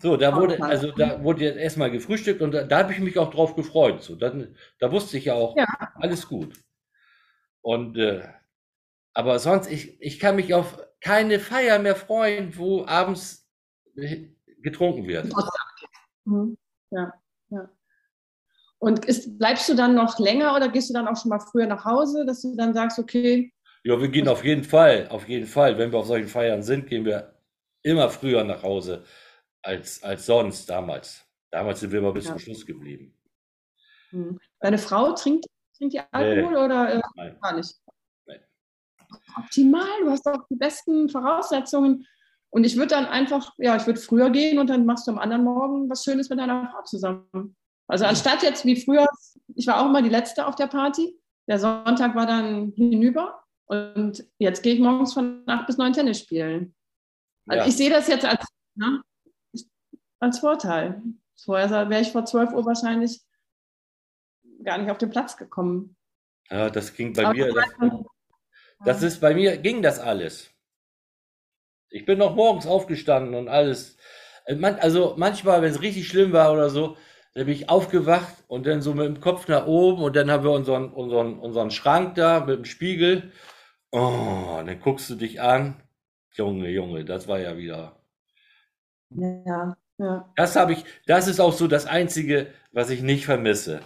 So, da wurde, also da wurde jetzt erstmal gefrühstückt und da, da habe ich mich auch drauf gefreut. So, dann, da wusste ich ja auch, ja. alles gut. Und äh, aber sonst, ich, ich kann mich auf keine Feier mehr freuen, wo abends getrunken wird. Mhm. Ja, ja. Und ist, bleibst du dann noch länger oder gehst du dann auch schon mal früher nach Hause, dass du dann sagst, okay? Ja, wir gehen auf jeden Fall, auf jeden Fall. Wenn wir auf solchen Feiern sind, gehen wir immer früher nach Hause als, als sonst damals. Damals sind wir immer bis ja. zum Schluss geblieben. Hm. Deine Frau trinkt, trinkt die Alkohol nee. oder äh, Nein. gar nicht? Nein. Optimal, du hast auch die besten Voraussetzungen. Und ich würde dann einfach, ja, ich würde früher gehen und dann machst du am anderen Morgen was Schönes mit deiner Frau zusammen. Also anstatt jetzt wie früher, ich war auch immer die Letzte auf der Party. Der Sonntag war dann hinüber und jetzt gehe ich morgens von 8 bis 9 Tennis spielen. Also ja. ich sehe das jetzt als, ne, als Vorteil. Vorher wäre ich vor 12 Uhr wahrscheinlich gar nicht auf den Platz gekommen. Ja, das ging bei Aber mir. Das, das ist bei mir, ging das alles. Ich bin noch morgens aufgestanden und alles. Äh, also manchmal, wenn es richtig schlimm war oder so, dann bin ich aufgewacht und dann so mit dem Kopf nach oben und dann haben wir unseren, unseren, unseren Schrank da mit dem Spiegel. Oh, dann guckst du dich an. Junge, Junge, das war ja wieder. Ja. Ja. Das habe ich, das ist auch so das Einzige, was ich nicht vermisse.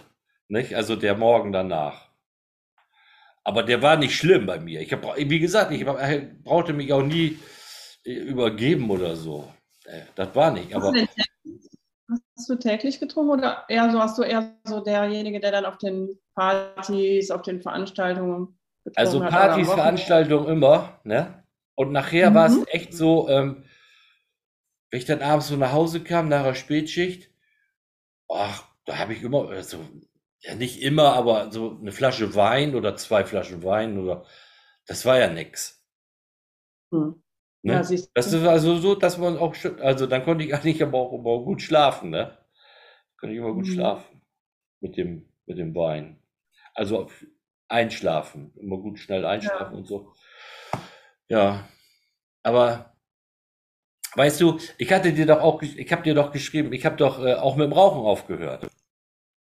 Nicht? Also der Morgen danach. Aber der war nicht schlimm bei mir. Ich habe, wie gesagt, ich brauchte mich auch nie äh, übergeben oder so. Äh, das war nicht. Aber hast du täglich getrunken oder eher so, hast du eher so derjenige, der dann auf den Partys, auf den Veranstaltungen Also Partys, Veranstaltungen immer, ne? Und nachher mhm. war es echt so, ähm, wenn ich dann abends so nach Hause kam, nach der Spätschicht, ach, da habe ich immer, also, Ja, nicht immer, aber so eine Flasche Wein oder zwei Flaschen Wein oder das war ja nix. Hm. Ne? Ja, Das ist also so, dass man auch schon, also dann konnte ich [LAUGHS] eigentlich aber auch immer gut schlafen, ne? Konnte ich immer gut Mhm. schlafen mit dem, mit dem Wein. Also einschlafen, immer gut schnell einschlafen und so. Ja, aber weißt du, ich hatte dir doch auch, ich habe dir doch geschrieben, ich habe doch äh, auch mit dem Rauchen aufgehört.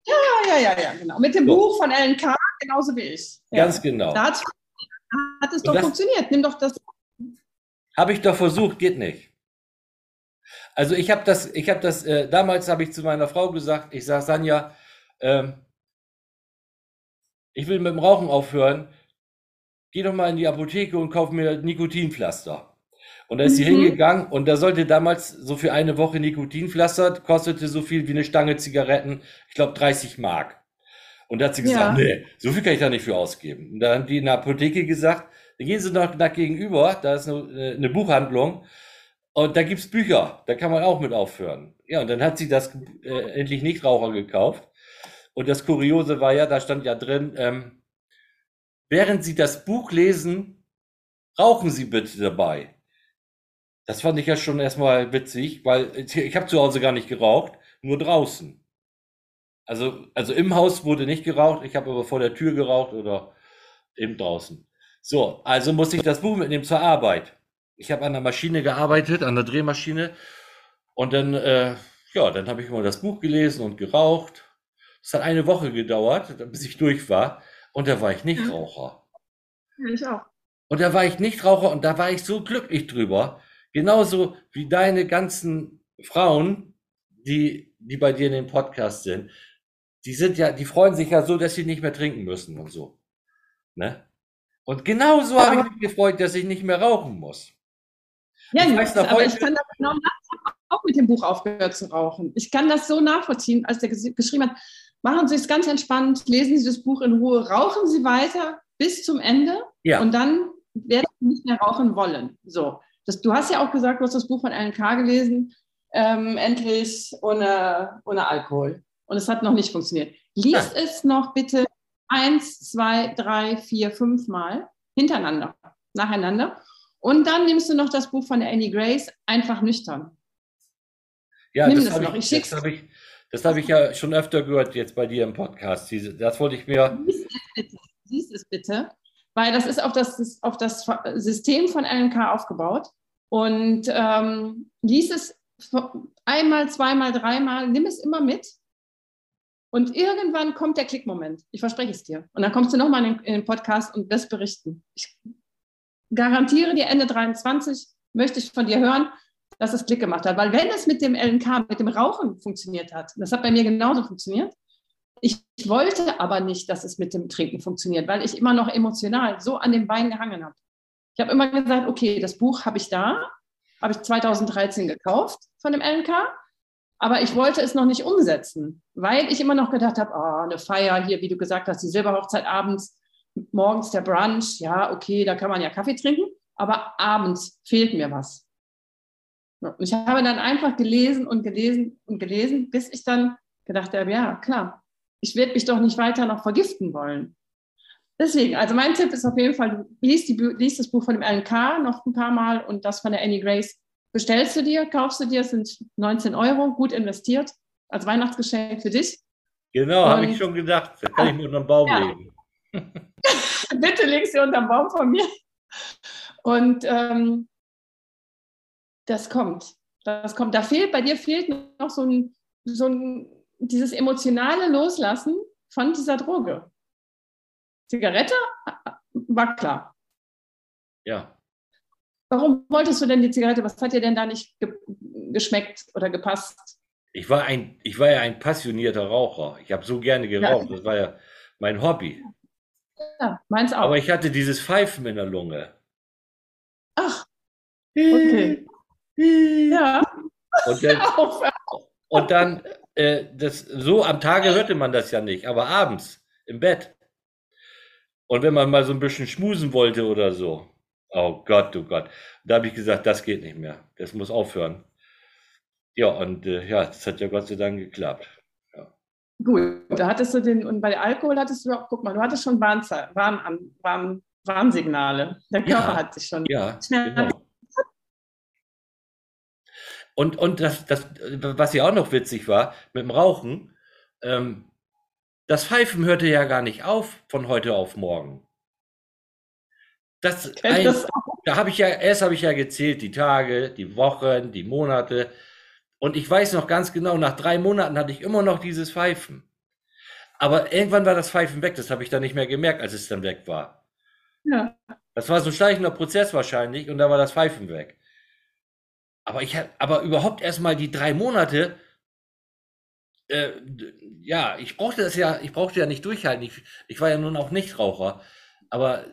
Ja, ja, ja, ja, genau. Mit dem So. Buch von Ellen K. genauso wie ich. Ja. Ganz genau. Da hat es doch das- funktioniert. Nimm doch das. Habe ich doch versucht, geht nicht. Also ich habe das, ich habe das, äh, damals habe ich zu meiner Frau gesagt, ich sage Sanja, ähm, ich will mit dem Rauchen aufhören, geh doch mal in die Apotheke und kauf mir Nikotinpflaster. Und da ist sie Mhm. hingegangen und da sollte damals so für eine Woche Nikotinpflaster, kostete so viel wie eine Stange Zigaretten, ich glaube 30 Mark. Und da hat sie gesagt, Ja. nee, so viel kann ich da nicht für ausgeben. Und da haben die in der Apotheke gesagt, dann gehen Sie noch nach gegenüber, da ist eine, eine Buchhandlung und da gibt's Bücher, da kann man auch mit aufhören. Ja, und dann hat sie das äh, endlich Nichtraucher gekauft. Und das Kuriose war ja, da stand ja drin, ähm, während Sie das Buch lesen, rauchen Sie bitte dabei. Das fand ich ja schon erstmal witzig, weil ich habe zu Hause gar nicht geraucht, nur draußen. Also, also im Haus wurde nicht geraucht, ich habe aber vor der Tür geraucht oder eben draußen. So, also musste ich das Buch mitnehmen zur Arbeit. Ich habe an der Maschine gearbeitet, an der Drehmaschine. Und dann, äh, ja, dann habe ich mal das Buch gelesen und geraucht. Es hat eine Woche gedauert, bis ich durch war. Und da war ich Nichtraucher. Ich auch. Und da war ich Nichtraucher und da war ich so glücklich drüber. Genauso wie deine ganzen Frauen, die, die bei dir in dem Podcast sind. Die sind ja, die freuen sich ja so, dass sie nicht mehr trinken müssen und so. Ne? Und genauso habe ich mich gefreut, dass ich nicht mehr rauchen muss. Ja, Ich weiß aber ich kann das genau nachvollziehen, auch mit dem Buch aufgehört zu rauchen. Ich kann das so nachvollziehen, als der ges- geschrieben hat, machen Sie es ganz entspannt, lesen Sie das Buch in Ruhe, rauchen Sie weiter bis zum Ende Ja. und dann werden Sie nicht mehr rauchen wollen. So. Das, du hast ja auch gesagt, du hast das Buch von Alan K. gelesen, ähm, endlich ohne, ohne Alkohol. Und es hat noch nicht funktioniert. Lies es noch bitte eins, zwei, drei, vier, fünf Mal hintereinander, nacheinander. Und dann nimmst du noch das Buch von Annie Grace, einfach nüchtern. Ja, Nimm das das noch, ich, ich das habe ich, das habe ich ja schon öfter gehört jetzt bei dir im Podcast. Das wollte ich mir, Lies es bitte, lies es bitte, weil das ist auf das, auf das System von LNK aufgebaut. Und ähm, lies es einmal, zweimal, dreimal, nimm es immer mit. Und irgendwann kommt der Klickmoment. Ich verspreche es dir. Und dann kommst du nochmal in, in den Podcast und wirst berichten. Ich garantiere dir, Ende 23 möchte ich von dir hören, dass es Klick gemacht hat. Weil wenn es mit dem LNK, mit dem Rauchen funktioniert hat, das hat bei mir genauso funktioniert, ich wollte aber nicht, dass es mit dem Trinken funktioniert, weil ich immer noch emotional so an dem Bein gehangen habe. Ich habe immer gesagt, okay, das Buch habe ich da, habe ich 2013 gekauft von dem LNK, aber ich wollte es noch nicht umsetzen, weil ich immer noch gedacht habe, oh, eine Feier hier, wie du gesagt hast, die Silberhochzeit abends, morgens der Brunch, ja, okay, da kann man ja Kaffee trinken, aber abends fehlt mir was. Und ich habe dann einfach gelesen und gelesen und gelesen, bis ich dann gedacht habe, ja, klar, ich werde mich doch nicht weiter noch vergiften wollen. Deswegen, also mein Tipp ist auf jeden Fall, du liest, die, liest das Buch von dem LK noch ein paar Mal und das von der Annie Grace bestellst du dir, kaufst du dir, sind 19 Euro, gut investiert, als Weihnachtsgeschenk für dich. genau, habe ich schon gedacht. Da kann ich mir unter den Baum Ja. legen. [LAUGHS] Bitte leg sie unterm Baum von mir. Und ähm, das kommt. Das kommt. Da fehlt, bei dir fehlt noch so ein, so ein, dieses emotionale Loslassen von dieser Droge. Zigarette äh, war klar. Ja. Warum wolltest du denn die Zigarette? Was hat dir denn da nicht ge geschmeckt oder gepasst? Ich war ein, ich war ja ein passionierter Raucher. Ich habe so gerne geraucht. Das war ja mein Hobby. Ja, meins auch. Aber ich hatte dieses Pfeifen in der Lunge. Ach, okay. Ja, Und dann, [LAUGHS] auf. und dann äh, das, so am Tage hörte man das ja nicht, aber abends im Bett. Und wenn man mal so ein bisschen schmusen wollte oder so. Oh Gott, oh Gott. Da habe ich gesagt, das geht nicht mehr. Das muss aufhören. Ja, und äh, ja, das hat ja Gott sei Dank geklappt. Ja. Gut, da hattest du den, und bei Alkohol hattest du auch, guck mal, du hattest schon Warnze Warn, Warn, Warnsignale. Der Körper ja, hat sich schon ja, genau. Und, und das, das, was ja auch noch witzig war, mit dem Rauchen, ähm, das Pfeifen hörte ja gar nicht auf von heute auf morgen. Das, ein, das da habe ich ja, erst habe ich ja gezählt, die Tage, die Wochen, die Monate. Und ich weiß noch ganz genau, nach drei Monaten hatte ich immer noch dieses Pfeifen. Aber irgendwann war das Pfeifen weg, das habe ich dann nicht mehr gemerkt, als es dann weg war. Ja. Das war so ein schleichender Prozess wahrscheinlich und da war das Pfeifen weg. Aber ich habe, aber überhaupt erstmal die drei Monate, äh, ja, ich brauchte das ja, ich brauchte ja nicht durchhalten. Ich, ich war ja nun auch nicht Raucher. Aber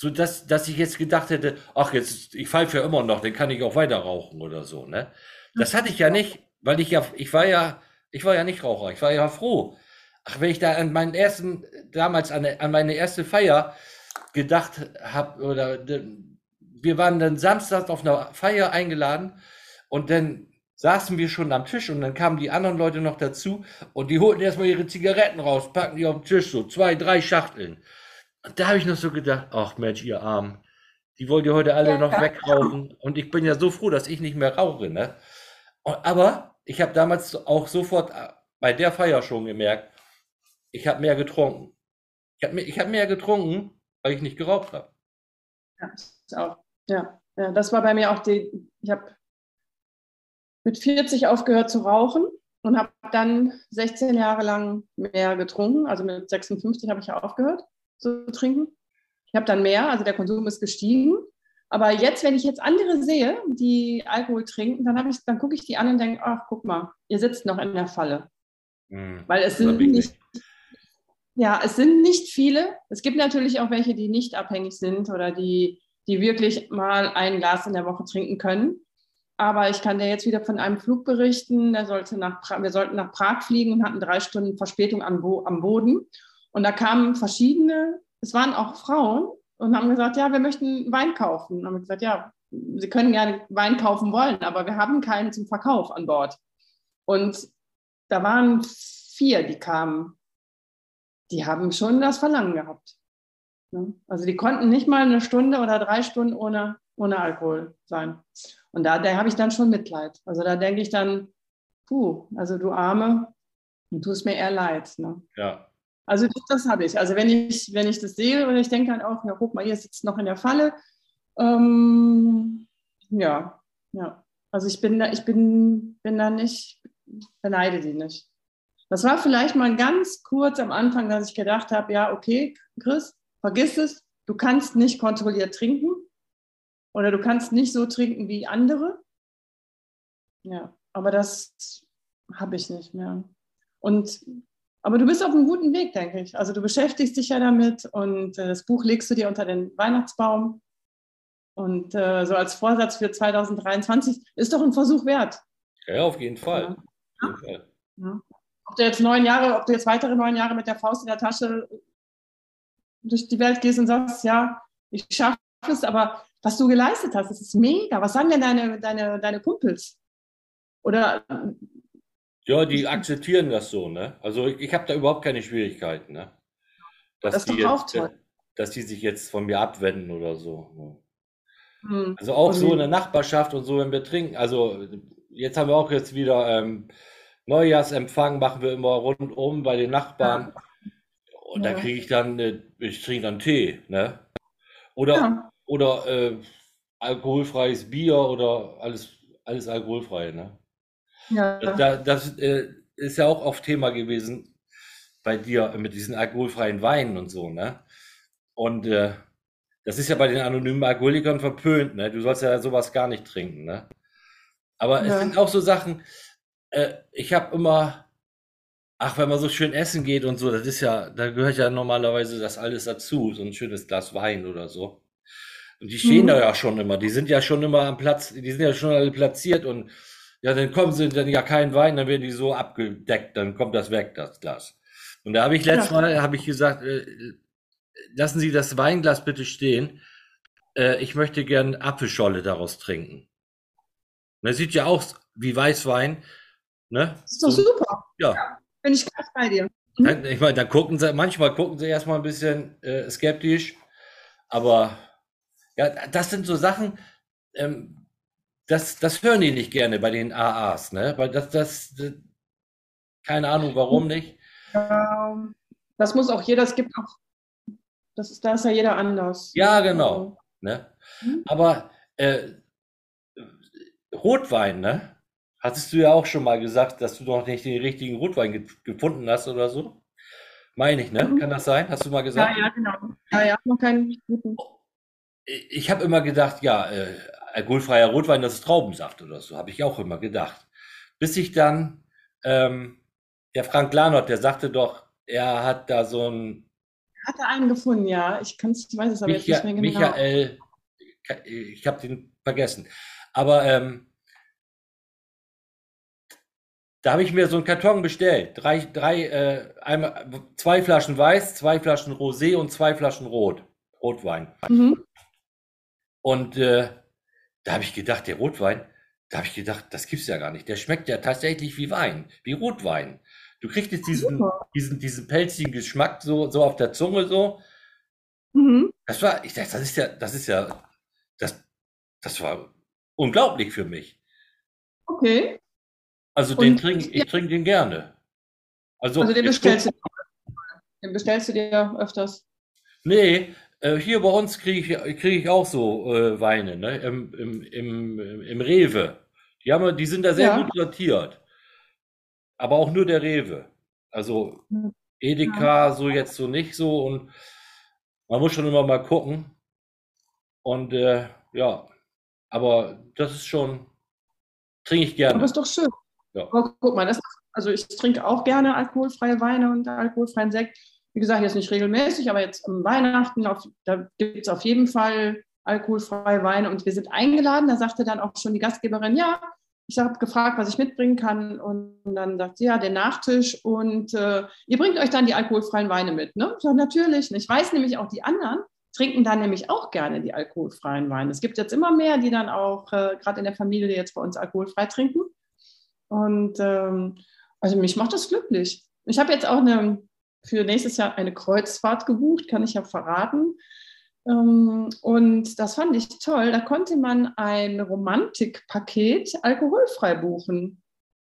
so dass, dass ich jetzt gedacht hätte, ach jetzt, ich pfeife ja immer noch, dann kann ich auch weiter rauchen oder so, ne? Das hatte ich ja nicht, weil ich ja, ich war ja, ich war ja nicht Raucher, ich war ja froh. Ach, wenn ich da an meinen ersten, damals an, an meine erste Feier gedacht habe, oder wir waren dann samstags auf einer Feier eingeladen und dann saßen wir schon am Tisch und dann kamen die anderen Leute noch dazu und die holten erstmal ihre Zigaretten raus, packen die auf den Tisch, so zwei, drei Schachteln. Und da habe ich noch so gedacht, ach Mensch, ihr Arm, die wollt ihr heute alle noch wegrauchen. Und ich bin ja so froh, dass ich nicht mehr rauche. Ne? Aber ich habe damals auch sofort äh, bei der Feier schon gemerkt, ich habe mehr getrunken. Ich habe ich hab mehr getrunken, weil ich nicht geraucht habe. Ja, auch. Ja. ja, das war bei mir auch die, ich habe mit 40 aufgehört zu rauchen und habe dann 16 Jahre lang mehr getrunken. Also mit 56 habe ich ja aufgehört zu trinken. Ich habe dann mehr, also der Konsum ist gestiegen. Aber jetzt, wenn ich jetzt andere sehe, die Alkohol trinken, dann, ich, dann gucke ich die an und denke, ach, guck mal, ihr sitzt noch in der Falle. Mhm. Weil es sind nicht, ja, es sind nicht viele. Es gibt natürlich auch welche, die nicht abhängig sind oder die, die wirklich mal ein Glas in der Woche trinken können. Aber ich kann dir jetzt wieder von einem Flug berichten. Der sollte nach, wir sollten nach Prag fliegen und hatten drei Stunden Verspätung am, am Boden. Und da kamen verschiedene, es waren auch Frauen und haben gesagt, ja, wir möchten Wein kaufen. Und haben gesagt, ja, Sie können gerne Wein kaufen wollen, aber wir haben keinen zum Verkauf an Bord. Und da waren vier, die kamen. Die haben schon das Verlangen gehabt. Ne? Also die konnten nicht mal eine Stunde oder drei Stunden ohne, ohne Alkohol sein. Und da, da habe ich dann schon Mitleid. Also da denke ich dann, puh, also du Arme, du tust mir eher leid. Ne? Ja. Also das, das habe ich. Also wenn ich, wenn ich das sehe und ich denke dann auch, ja, guck mal, ihr sitzt noch in der Falle. Ähm, ja, ja. Also ich bin da, ich bin, bin da nicht, beneide die nicht. Das war vielleicht mal ganz kurz am Anfang, dass ich gedacht habe, ja, okay, Chris, vergiss es, du kannst nicht kontrolliert trinken oder du kannst nicht so trinken wie andere. Ja, aber das habe ich nicht mehr. Und aber du bist auf einem guten Weg, denke ich. Also du beschäftigst dich ja damit und äh, das Buch legst du dir unter den Weihnachtsbaum. Und äh, so als Vorsatz für 2023 ist doch ein Versuch wert. Ja, auf jeden Fall. Ja. Auf jeden Fall. Ja. Ob du jetzt neun Jahre, ob du jetzt weitere neun Jahre mit der Faust in der Tasche durch die Welt gehst und sagst, ja, ich schaffe es, aber was du geleistet hast, das ist mega. Was sagen denn deine, deine, deine Kumpels? Oder ja, die akzeptieren das so, ne? Also ich, ich habe da überhaupt keine Schwierigkeiten, ne? Dass das ist die auch toll. Dass die sich jetzt von mir abwenden oder so. Ne? Hm. Also auch so in der Nachbarschaft und so, wenn wir trinken. Also jetzt haben wir auch jetzt wieder ähm, Neujahrsempfang, machen wir immer rundum bei den Nachbarn. Ja. Und ja. da kriege ich dann, äh, ich trinke dann Tee, ne? Oder, ja. oder äh, alkoholfreies Bier oder alles, alles alkoholfrei, ne? Ja. Da, das äh, ist ja auch oft Thema gewesen bei dir mit diesen alkoholfreien Weinen und so, ne? Und äh, das ist ja bei den anonymen Alkoholikern verpönt, ne? Du sollst ja sowas gar nicht trinken, ne? Aber ja. es sind auch so Sachen, äh, ich habe immer, ach, wenn man so schön essen geht und so, das ist ja, da gehört ja normalerweise das alles dazu, so ein schönes Glas Wein oder so. Und die stehen mhm. da ja schon immer, die sind ja schon immer am Platz, die sind ja schon alle platziert und ja, dann kommen sie dann ja kein Wein, dann werden die so abgedeckt, dann kommt das weg, das Glas. Und da habe ich letztes ja. Mal habe ich gesagt, äh, lassen Sie das Weinglas bitte stehen. Äh, ich möchte gern Apfelscholle daraus trinken. Und das sieht ja auch wie Weißwein. Ne? Das ist doch so, super. Ja. Bin ich ganz bei dir. Mhm. Ich meine, da gucken sie, manchmal gucken sie erstmal ein bisschen äh, skeptisch, aber ja, das sind so Sachen, ähm, das, das hören die nicht gerne bei den AAs, ne? Weil das, das, das keine Ahnung, warum nicht. Ja, das muss auch jeder, es gibt auch, das ist, da ist ja jeder anders. Ja, genau. Ne? Mhm. Aber äh, Rotwein, ne? Hattest du ja auch schon mal gesagt, dass du noch nicht den richtigen Rotwein ge gefunden hast oder so? Meine ich, ne? Mhm. Kann das sein? Hast du mal gesagt? Ja, ja, genau. Ja, ja, noch keinen guten. Ich habe immer gedacht, ja, äh, alkoholfreier Rotwein, das ist Traubensaft oder so, habe ich auch immer gedacht. Bis ich dann, ähm, der Frank Lanert, der sagte doch, er hat da so ein. Hat er einen gefunden, ja. Ich, kann's, ich weiß es aber Micha jetzt nicht mehr genau. Michael, ich habe den vergessen. Aber ähm, da habe ich mir so einen Karton bestellt. Drei, drei, äh, einmal, zwei Flaschen Weiß, zwei Flaschen Rosé und zwei Flaschen Rot. Rotwein. Mhm. Und äh, da habe ich gedacht, der Rotwein, da habe ich gedacht, das gibt's ja gar nicht. Der schmeckt ja tatsächlich wie Wein, wie Rotwein. Du kriegst jetzt diesen, diesen, diesen pelzigen Geschmack so, so auf der Zunge so. Mhm. Das war, ich dachte, das ist ja, das ist ja, das, das war unglaublich für mich. Okay. Also den trinke ich trinke den gerne. Also, also den bestellst du, den bestellst du dir öfters? Nee, äh, hier bei uns kriege ich, krieg ich auch so äh, Weine, ne? Im, im, im, im Rewe. Die, haben, die sind da sehr ja. gut sortiert. Aber auch nur der Rewe. Also hm. Edeka ja. so jetzt so nicht so und man muss schon immer mal gucken. Und äh, ja, aber das ist schon, trinke ich gerne. Aber ist doch schön. Ja. Aber guck mal, das, also ich trinke auch gerne alkoholfreie Weine und alkoholfreien Sekt. Wie gesagt, jetzt nicht regelmäßig, aber jetzt am Weihnachten, auf, da gibt es auf jeden Fall alkoholfreie Weine und wir sind eingeladen. Da sagte dann auch schon die Gastgeberin, ja, ich habe gefragt, was ich mitbringen kann und dann sagt sie, ja, den Nachtisch und äh, ihr bringt euch dann die alkoholfreien Weine mit. Ne? Ich sage, natürlich. Ich weiß nämlich auch, die anderen trinken dann nämlich auch gerne die alkoholfreien Weine. Es gibt jetzt immer mehr, die dann auch äh, gerade in der Familie jetzt bei uns alkoholfrei trinken. Und ähm, also mich macht das glücklich. Ich habe jetzt auch eine, für nächstes Jahr eine Kreuzfahrt gebucht, kann ich ja verraten. Ähm, und das fand ich toll. Da konnte man ein Romantikpaket alkoholfrei buchen.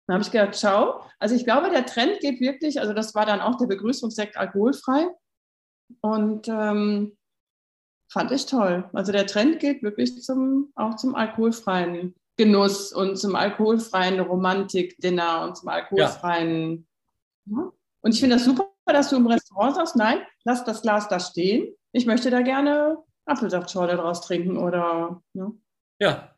Da habe ich gedacht, schau, also ich glaube, der Trend geht wirklich, also das war dann auch der Begrüßungssekt alkoholfrei. Und ähm, fand ich toll. Also der Trend geht wirklich zum, auch zum alkoholfreien Genuss und zum alkoholfreien Romantik-Dinner und zum alkoholfreien. Ja. Und ich finde das super, dass du im Restaurant sagst, nein, lass das Glas da stehen. Ich möchte da gerne Apfelsaftschorle draus trinken oder. Ja. Ja.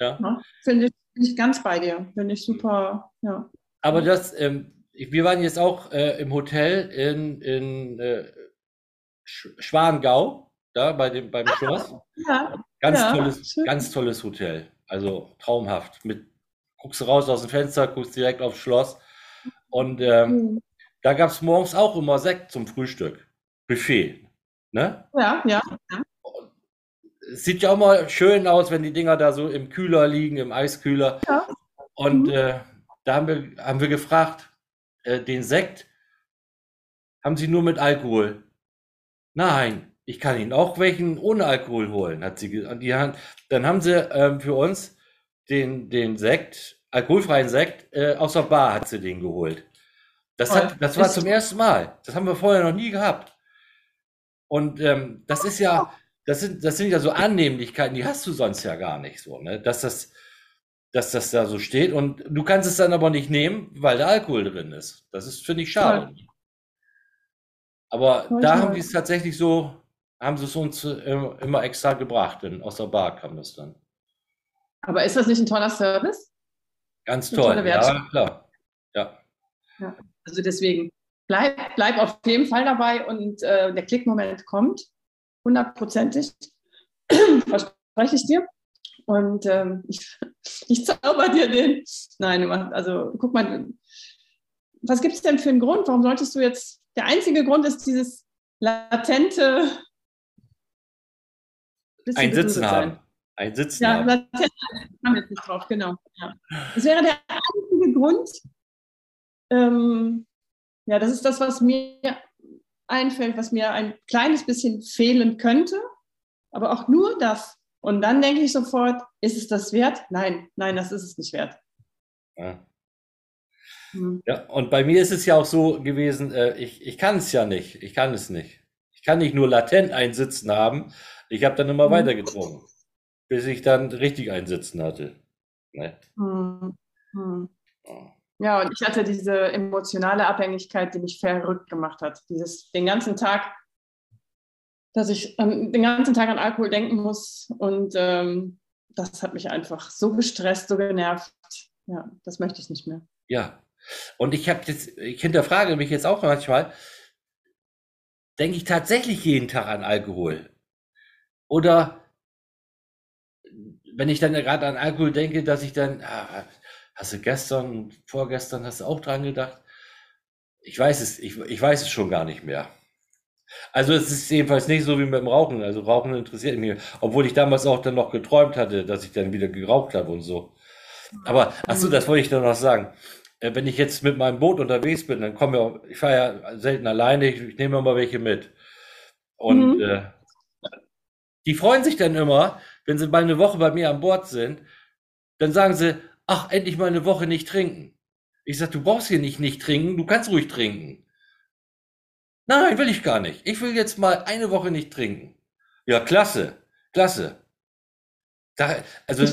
ja. Finde ich, find ich ganz bei dir. Finde ich super. Ja. Aber das, ähm, wir waren jetzt auch äh, im Hotel in, in äh, Schwangau, da bei dem, beim ah, Schloss. Ja. Ganz, ja, tolles, ganz tolles Hotel. Also traumhaft. Mit, guckst du raus aus dem Fenster, guckst direkt aufs Schloss. Und ähm, mhm. da gab es morgens auch immer Sekt zum Frühstück. Buffet. Ne? Ja, ja. ja. Sieht ja auch mal schön aus, wenn die Dinger da so im Kühler liegen, im Eiskühler. Ja. Und mhm. äh, da haben wir, haben wir gefragt, äh, den Sekt haben Sie nur mit Alkohol? Nein, ich kann Ihnen auch welchen ohne Alkohol holen, hat sie gesagt. Dann haben sie ähm, für uns den, den Sekt, alkoholfreien Sekt, äh, aus der Bar hat sie den geholt. Das, hat, das war zum ersten Mal. Das haben wir vorher noch nie gehabt. Und ähm, das ist ja, das sind, das sind ja so Annehmlichkeiten, die hast du sonst ja gar nicht so, ne? Dass das, dass das da so steht und du kannst es dann aber nicht nehmen, weil da Alkohol drin ist. Das ist, finde ich, schade. Aber da haben die es tatsächlich so haben sie es uns äh, immer extra gebracht, denn aus der Bar kam das dann. Aber ist das nicht ein toller Service? Ganz toll, ja, klar. Ja. ja. Also deswegen, bleib, bleib auf jeden Fall dabei und äh, der Klickmoment kommt, hundertprozentig, [CLEARS THROAT] verspreche ich dir. Und ähm, [LAUGHS] ich, ich zauber dir den. Nein, also guck mal, was gibt es denn für einen Grund? Warum solltest du jetzt, der einzige Grund ist dieses latente ein Sitzen haben. Ein Sitzen ja, haben. Ja, da jetzt nicht drauf, genau. Ja. Das wäre der einzige Grund, ähm, Ja, das ist das, was mir einfällt, was mir ein kleines bisschen fehlen könnte, aber auch nur das. Und dann denke ich sofort, ist es das wert? Nein, nein, das ist es nicht wert. Ja. Hm. Ja, und bei mir ist es ja auch so gewesen, äh, ich, ich kann es ja nicht. Ich kann es nicht. Ich kann nicht nur latent einsitzen haben. Ich habe dann immer hm. weiter getrunken, bis ich dann richtig einsitzen hatte. Ne? Hm. Hm. Ja, und ich hatte diese emotionale Abhängigkeit, die mich verrückt gemacht hat. Dieses den ganzen Tag, dass ich ähm, den ganzen Tag an Alkohol denken muss. Und ähm, das hat mich einfach so gestresst, so genervt. Ja, das möchte ich nicht mehr. Ja, und ich habe jetzt, ich hinterfrage mich jetzt auch manchmal, denke ich tatsächlich jeden Tag an Alkohol? Oder wenn ich dann gerade an Alkohol denke, dass ich dann, ah, hast du gestern, vorgestern, hast du auch dran gedacht? Ich weiß es, ich, ich weiß es schon gar nicht mehr. Also es ist jedenfalls nicht so wie mit dem Rauchen. Also Rauchen interessiert mich, obwohl ich damals auch dann noch geträumt hatte, dass ich dann wieder geraucht habe und so. Aber, ach so, das wollte ich doch noch sagen. Äh, wenn ich jetzt mit meinem Boot unterwegs bin, dann komme ja, ich fahre ja selten alleine, ich, ich nehme immer welche mit. Und mhm. äh, die freuen sich dann immer, wenn sie mal eine Woche bei mir an Bord sind, dann sagen sie, ach, endlich mal eine Woche nicht trinken. Ich sage, du brauchst hier nicht nicht trinken, du kannst ruhig trinken. Nein, will ich gar nicht. Ich will jetzt mal eine Woche nicht trinken. Ja, klasse, klasse. Da, also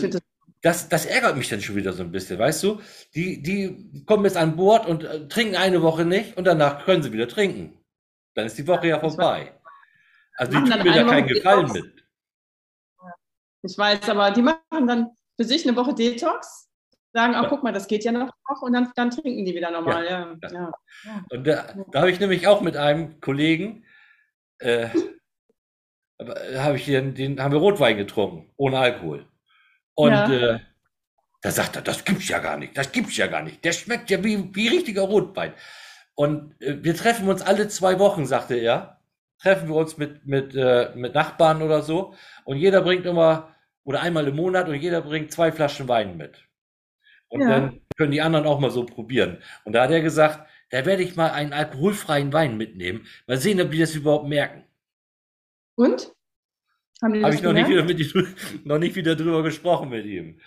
das, das ärgert mich dann schon wieder so ein bisschen, weißt du? Die, die kommen jetzt an Bord und äh, trinken eine Woche nicht und danach können sie wieder trinken. Dann ist die Woche ja vorbei. Also die tun mir da keinen Gefallen mit. Ich weiß, aber die machen dann für sich eine Woche Detox, sagen, oh, guck mal, das geht ja noch und dann, dann trinken die wieder normal. Ja, ja. ja. Und da, da habe ich nämlich auch mit einem Kollegen, äh, habe ich den, den, haben wir Rotwein getrunken, ohne Alkohol. Und äh, da sagt er, das gibt's ja gar nicht, das gibt's ja gar nicht. Der schmeckt ja wie, wie richtiger Rotwein. Und äh, wir treffen uns alle zwei Wochen, sagte er. Treffen wir uns mit, mit, äh, mit Nachbarn oder so. Und jeder bringt immer, oder einmal im Monat, und jeder bringt zwei Flaschen Wein mit. Und ja. dann können die anderen auch mal so probieren. Und da hat er gesagt, da werde ich mal einen alkoholfreien Wein mitnehmen. Mal sehen, ob die das überhaupt merken. Und? Haben Habe ich noch nicht, wieder mit ihm, [LAUGHS] noch nicht wieder drüber gesprochen mit ihm.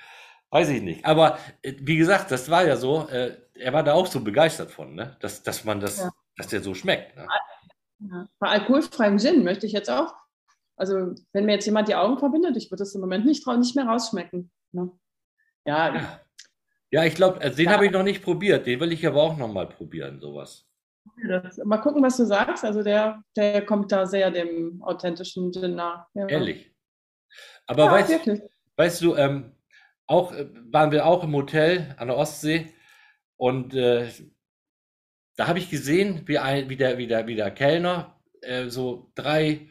Weiß ich nicht. Aber äh, wie gesagt, das war ja so, äh, er war da auch so begeistert von, ne? dass, dass man das, ja. dass der so schmeckt. Ne? Ja. Bei alkoholfreiem Gin möchte ich jetzt auch, also wenn mir jetzt jemand die Augen verbindet, ich würde es im Moment nicht, nicht mehr rausschmecken. Ne? Ja. ja. ja. ich glaube, also den habe ich noch nicht probiert. Den will ich aber auch noch mal probieren, sowas. Das, mal gucken, was du sagst. Also der, der kommt da sehr dem authentischen Gin nah. Ja. Ehrlich. Aber ja, weißt, weißt du, ähm, auch äh, waren wir auch im Hotel an der Ostsee und äh, da habe ich gesehen, wie, ein, wie, der, wie, der, wie der Kellner äh, so drei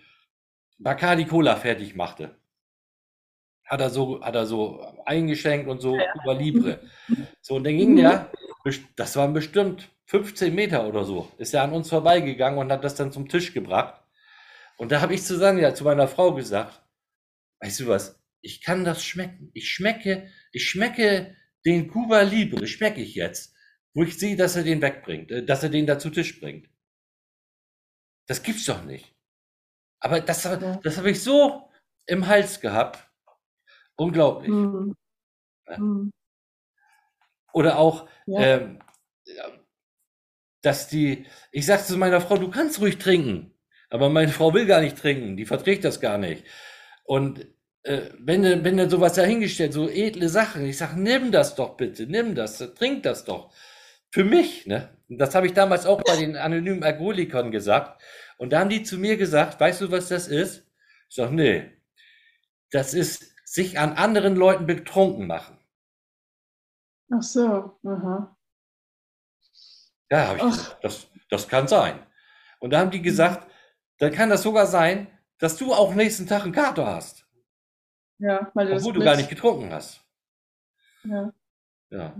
Bacardi Cola fertig machte. Hat er so, hat er so eingeschenkt und so ja. über Libre. So, und dann ging der, das waren bestimmt 15 Meter oder so, ist er an uns vorbeigegangen und hat das dann zum Tisch gebracht. Und da habe ich zu Sanja, zu meiner Frau gesagt, weißt du was, ich kann das schmecken. Ich schmecke, ich schmecke den Cuba Libre, schmecke ich jetzt, wo ich sehe, dass er den wegbringt, äh, dass er den da zu Tisch bringt. Das gibt's doch nicht. Aber das, das habe ich so im Hals gehabt. Unglaublich. Mhm. Ja. Oder auch, ja. ähm, dass die, ich sagte zu meiner Frau, du kannst ruhig trinken. Aber meine Frau will gar nicht trinken, die verträgt das gar nicht. Und äh, wenn, wenn dann sowas dahingestellt, so edle Sachen, ich sage, nimm das doch bitte, nimm das, trink das doch. Für mich, ne? Das habe ich damals auch bei den anonymen Alkoholikern gesagt. Und da haben die zu mir gesagt, weißt du, was das ist? Ich sage, nee, das ist sich an anderen Leuten betrunken machen. Ach so, aha. Ja, habe ich gesagt, das, das kann sein. Und da haben die gesagt, dann kann das sogar sein, dass du auch nächsten Tag einen Kater hast. Ja, weil du Obwohl du gar nicht getrunken hast. Ja. Ja.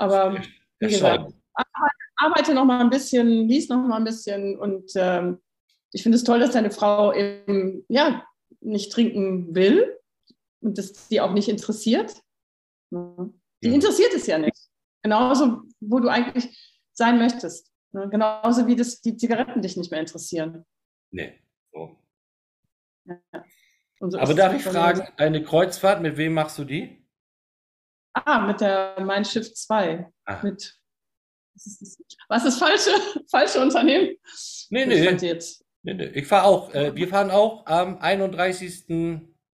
Aber wie gesagt, arbeite noch mal ein bisschen, lies noch mal ein bisschen und ähm, ich finde es toll, dass deine Frau eben, ja, nicht trinken will und das die auch nicht interessiert. Die ja. interessiert es ja nicht. Genauso, wo du eigentlich sein möchtest. Ne? Genauso wie das, die Zigaretten dich nicht mehr interessieren. Nee. So. Ja. So Aber darf ich fragen, deine Kreuzfahrt, mit wem machst du die? Ah, mit der Mein Schiff 2. Ah. Mit, was ist das? Was ist falsche, [LAUGHS] falsche Unternehmen? Nee, nee. Ich, jetzt. nee, nee. ich fahre auch. Äh, wir fahren auch am 31.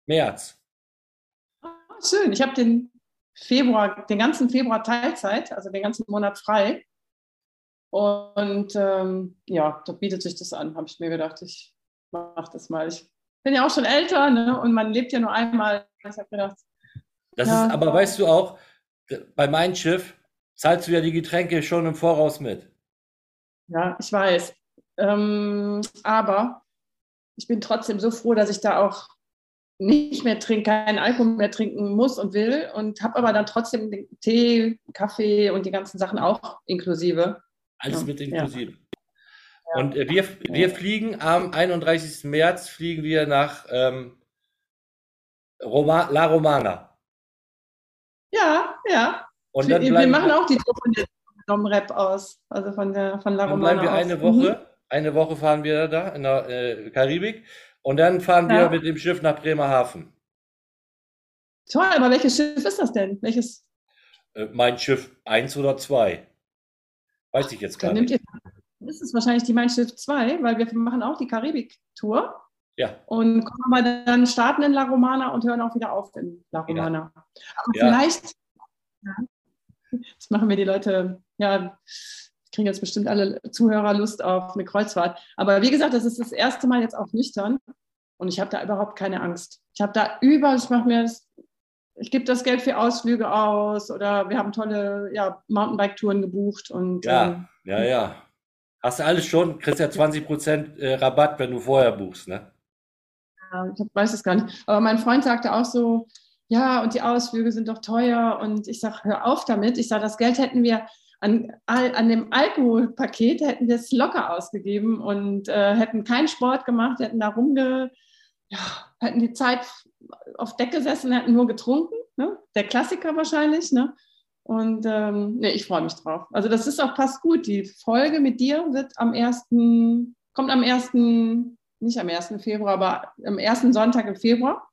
März. Ah, schön. Ich habe den Februar, den ganzen Februar Teilzeit, also den ganzen Monat frei. Und ähm, ja, da bietet sich das an, habe ich mir gedacht, ich mache das mal. Ich bin ja auch schon älter ne? und man lebt ja nur einmal. Ich habe gedacht. Das ja, ist, aber weißt du auch, bei meinem Schiff zahlst du ja die Getränke schon im Voraus mit. Ja, ich weiß. Ähm, aber ich bin trotzdem so froh, dass ich da auch nicht mehr trinken, keinen Alkohol mehr trinken muss und will und habe aber dann trotzdem den Tee, Kaffee und die ganzen Sachen auch inklusive. Alles ja. mit inklusive. Ja. Und äh, wir, wir fliegen am 31. März fliegen wir nach ähm, Roma, La Romana. Ja, ja. Und dann wir, wir machen auch die Tour von der Dom-Rap aus, also von der von La Romana. Dann bleiben wir eine Woche, mhm. eine Woche fahren wir da in der äh, Karibik und dann fahren ja. wir mit dem Schiff nach Bremerhaven. Toll, aber welches Schiff ist das denn? Welches? Äh, mein Schiff 1 oder 2. Weiß ich jetzt gar nicht. Ihr, das ist wahrscheinlich die Mein Schiff 2, weil wir machen auch die Karibik-Tour. Ja. Und kommen wir dann starten in La Romana und hören auch wieder auf in La Romana. Ja. Aber ja. vielleicht, das machen wir die Leute, ja, kriegen jetzt bestimmt alle Zuhörer Lust auf eine Kreuzfahrt. Aber wie gesagt, das ist das erste Mal jetzt auch nüchtern und ich habe da überhaupt keine Angst. Ich habe da über, ich mache mir das, ich gebe das Geld für Ausflüge aus oder wir haben tolle ja, Mountainbike-Touren gebucht. Und, ja, ähm, ja, ja. Hast du alles schon? Kriegst ja 20% äh, Rabatt, wenn du vorher buchst, ne? Ja, ich weiß es gar nicht. Aber mein Freund sagte auch so, ja, und die Ausflüge sind doch teuer. Und ich sage, hör auf damit. Ich sage, das Geld hätten wir an, an dem Alkoholpaket hätten wir es locker ausgegeben und äh, hätten keinen Sport gemacht, hätten da rumge, ja, hätten die Zeit auf Deck gesessen, hätten nur getrunken. Ne? Der Klassiker wahrscheinlich. Ne? Und ähm, nee, ich freue mich drauf. Also das ist auch passt gut. Die Folge mit dir wird am 1., kommt am 1., nicht am 1. Februar, aber am ersten Sonntag im Februar.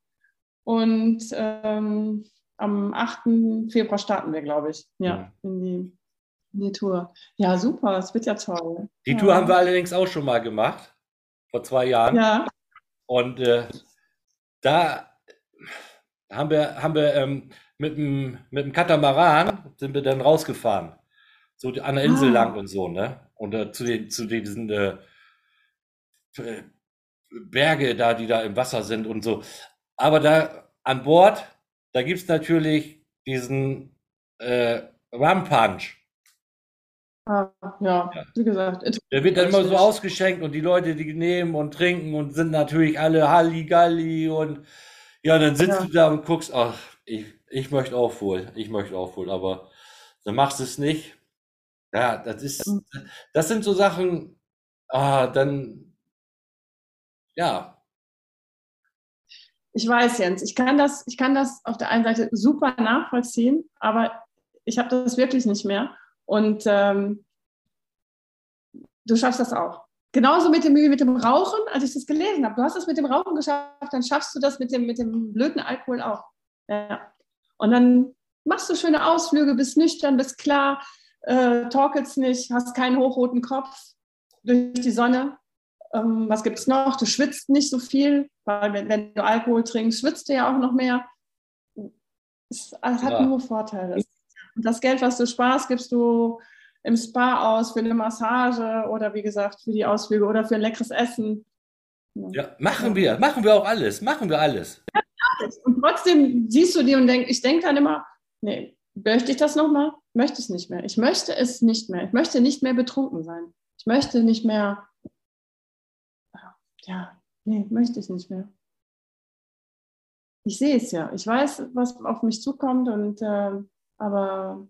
Und ähm, am 8. Februar starten wir, glaube ich, ja, in die die Tour. Ja, super, es wird ja toll. Die ja. Tour haben wir allerdings auch schon mal gemacht, vor zwei Jahren. Ja. Und äh, da haben wir, haben wir ähm, mit, dem, mit dem Katamaran sind wir dann rausgefahren. So an der Insel ah. lang und so, ne? Und äh, zu, den, zu diesen äh, Berge da, die da im Wasser sind und so. Aber da an Bord, da gibt es natürlich diesen äh, Rum Punch. Ah, ja, ja, wie gesagt. Der wird dann immer so ausgeschenkt und die Leute, die nehmen und trinken und sind natürlich alle Halligalli und ja, dann sitzt ja. du da und guckst, ach, ich, ich möchte aufholen, ich möchte aufholen, aber dann machst du es nicht. Ja, das ist, mhm. das sind so Sachen, ah, dann, ja. Ich weiß, Jens, ich kann das, ich kann das auf der einen Seite super nachvollziehen, aber ich habe das wirklich nicht mehr. Und ähm, du schaffst das auch. Genauso mit dem, mit dem Rauchen, als ich das gelesen habe. Du hast es mit dem Rauchen geschafft, dann schaffst du das mit dem, mit dem blöden Alkohol auch. Ja. Und dann machst du schöne Ausflüge, bist nüchtern, bist klar, äh, torkelst nicht, hast keinen hochroten Kopf durch die Sonne. Ähm, was gibt es noch? Du schwitzt nicht so viel, weil wenn, wenn, du Alkohol trinkst, schwitzt du ja auch noch mehr. Es, es hat ja. nur Vorteile. Und das Geld, was du sparst, gibst du im Spa aus für eine Massage oder wie gesagt für die Ausflüge oder für ein leckeres Essen. Ja, machen wir, machen wir auch alles, machen wir alles. Ja, und trotzdem siehst du die und denkst, ich denke dann immer, nee, möchte ich das nochmal? Möchte ich es nicht mehr. Ich möchte es nicht mehr. Ich möchte nicht mehr betrunken sein. Ich möchte nicht mehr, ja, nee, möchte ich nicht mehr. Ich sehe es ja. Ich weiß, was auf mich zukommt und äh, aber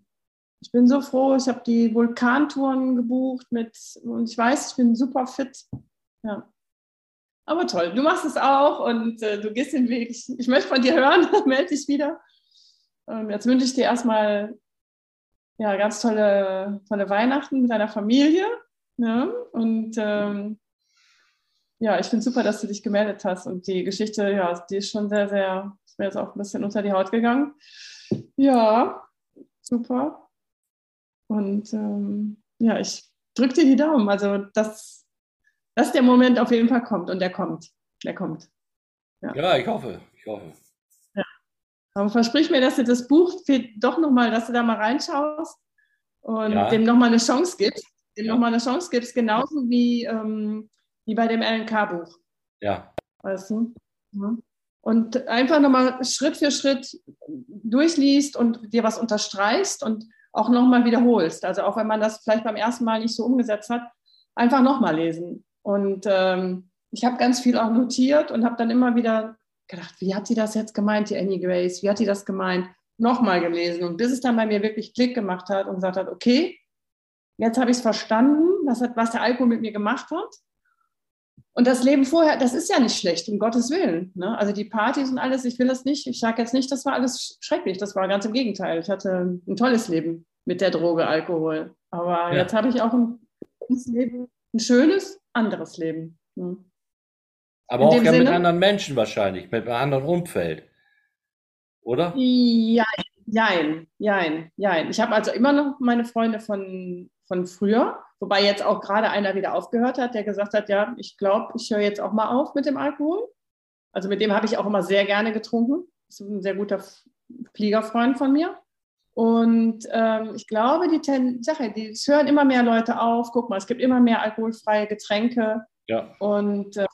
ich bin so froh, ich habe die Vulkantouren gebucht mit und ich weiß, ich bin super fit. Ja. Aber toll, du machst es auch und äh, du gehst den Weg. Ich, ich möchte von dir hören, [LAUGHS] melde dich wieder. Ähm, jetzt wünsche ich dir erstmal ja, ganz tolle, tolle Weihnachten mit deiner Familie. Ja, und ähm, ja, ich finde super, dass du dich gemeldet hast. Und die Geschichte, ja, die ist schon sehr, sehr, ist mir jetzt auch ein bisschen unter die Haut gegangen. Ja, super. Und ähm, ja, ich drücke dir die Daumen. Also, dass, dass der Moment auf jeden Fall kommt und der kommt. Der kommt. Ja, ja ich hoffe. Ich hoffe. Ja. Aber versprich mir, dass du das Buch doch nochmal, dass du da mal reinschaust und ja. dem nochmal eine Chance gibst. Dem ja. nochmal eine Chance gibst, genauso wie, ähm, wie bei dem LNK-Buch. Ja. Weißt du? Ja. Und einfach nochmal Schritt für Schritt durchliest und dir was unterstreichst und auch nochmal wiederholst. Also auch wenn man das vielleicht beim ersten Mal nicht so umgesetzt hat, einfach nochmal lesen. Und ähm, ich habe ganz viel auch notiert und habe dann immer wieder gedacht, wie hat sie das jetzt gemeint, die Annie Grace? Wie hat sie das gemeint? Nochmal gelesen. Und bis es dann bei mir wirklich Klick gemacht hat und gesagt hat, okay, jetzt habe ich es verstanden, was, hat, was der Alkohol mit mir gemacht hat. Und das Leben vorher, das ist ja nicht schlecht, um Gottes Willen. Ne? Also die Partys und alles, ich will das nicht. Ich sage jetzt nicht, das war alles schrecklich. Das war ganz im Gegenteil. Ich hatte ein tolles Leben mit der Droge Alkohol. Aber ja. jetzt habe ich auch ein, Leben, ein schönes, anderes Leben. Ne? Aber auch ja Sinne, mit anderen Menschen wahrscheinlich, mit einem anderen Umfeld. Oder? Ja, jein, jein, jein. Ich habe also immer noch meine Freunde von, von früher Wobei jetzt auch gerade einer wieder aufgehört hat, der gesagt hat, ja, ich glaube, ich höre jetzt auch mal auf mit dem Alkohol. Also mit dem habe ich auch immer sehr gerne getrunken. Das ist ein sehr guter Fliegerfreund von mir. Und ähm, ich glaube, die Ten Sache, die es hören immer mehr Leute auf. Guck mal, es gibt immer mehr alkoholfreie Getränke. Ja. Und äh,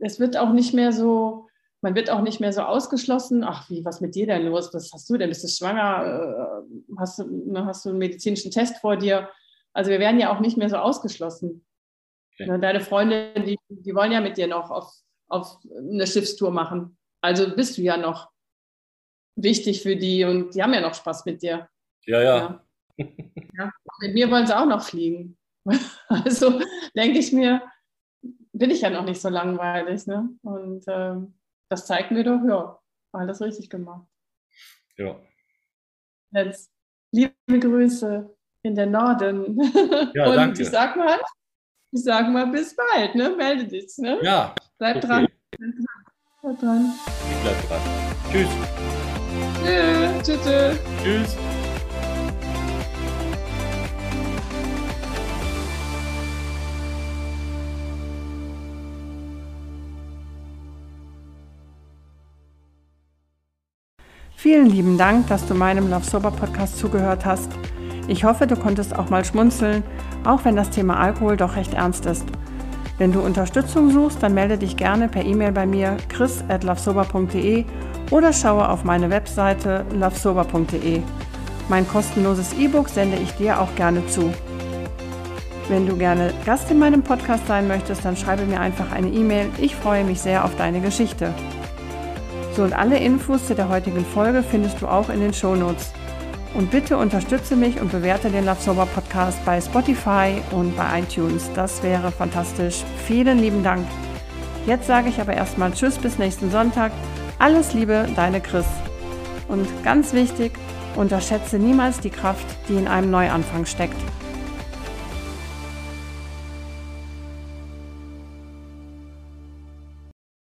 es wird auch nicht mehr so, man wird auch nicht mehr so ausgeschlossen. Ach, wie, was mit dir denn los? Was hast du denn? Bist du schwanger? Äh, hast, du, ne, hast du einen medizinischen Test vor dir? Also wir werden ja auch nicht mehr so ausgeschlossen. Okay. Ne, deine Freunde, die, die wollen ja mit dir noch auf, auf eine Schiffstour machen. Also bist du ja noch wichtig für die und die haben ja noch Spaß mit dir. Ja, ja. ja. ja. Mit mir wollen sie auch noch fliegen. [LAUGHS] Also denke ich mir, bin ich ja noch nicht so langweilig. Ne? Und ähm, das zeigt mir doch, ja, alles richtig gemacht. Ja. Jetzt, liebe Grüße in der Norden. Ja, [LAUGHS] und danke. ich sag mal, ich sag mal, bis bald, ne? Melde dich, ne? Ja. Bleib okay. dran. Bleib dran. Ich bleib dran. Tschüss. Tschüss. Tschüss. Tschüss. Vielen lieben Dank, dass du meinem Love Sober Podcast zugehört hast. Ich hoffe, du konntest auch mal schmunzeln, auch wenn das Thema Alkohol doch recht ernst ist. Wenn du Unterstützung suchst, dann melde dich gerne per E-Mail bei mir chris@lovesober.de oder schaue auf meine Webseite lovesober.de. Mein kostenloses E-Book sende ich dir auch gerne zu. Wenn du gerne Gast in meinem Podcast sein möchtest, dann schreibe mir einfach eine E-Mail. Ich freue mich sehr auf deine Geschichte. So und alle Infos zu der heutigen Folge findest du auch in den Show Notes. Und bitte unterstütze mich und bewerte den Love Sober Podcast bei Spotify und bei iTunes. Das wäre fantastisch. Vielen lieben Dank. Jetzt sage ich aber erstmal Tschüss bis nächsten Sonntag. Alles Liebe, deine Chris. Und ganz wichtig, unterschätze niemals die Kraft, die in einem Neuanfang steckt.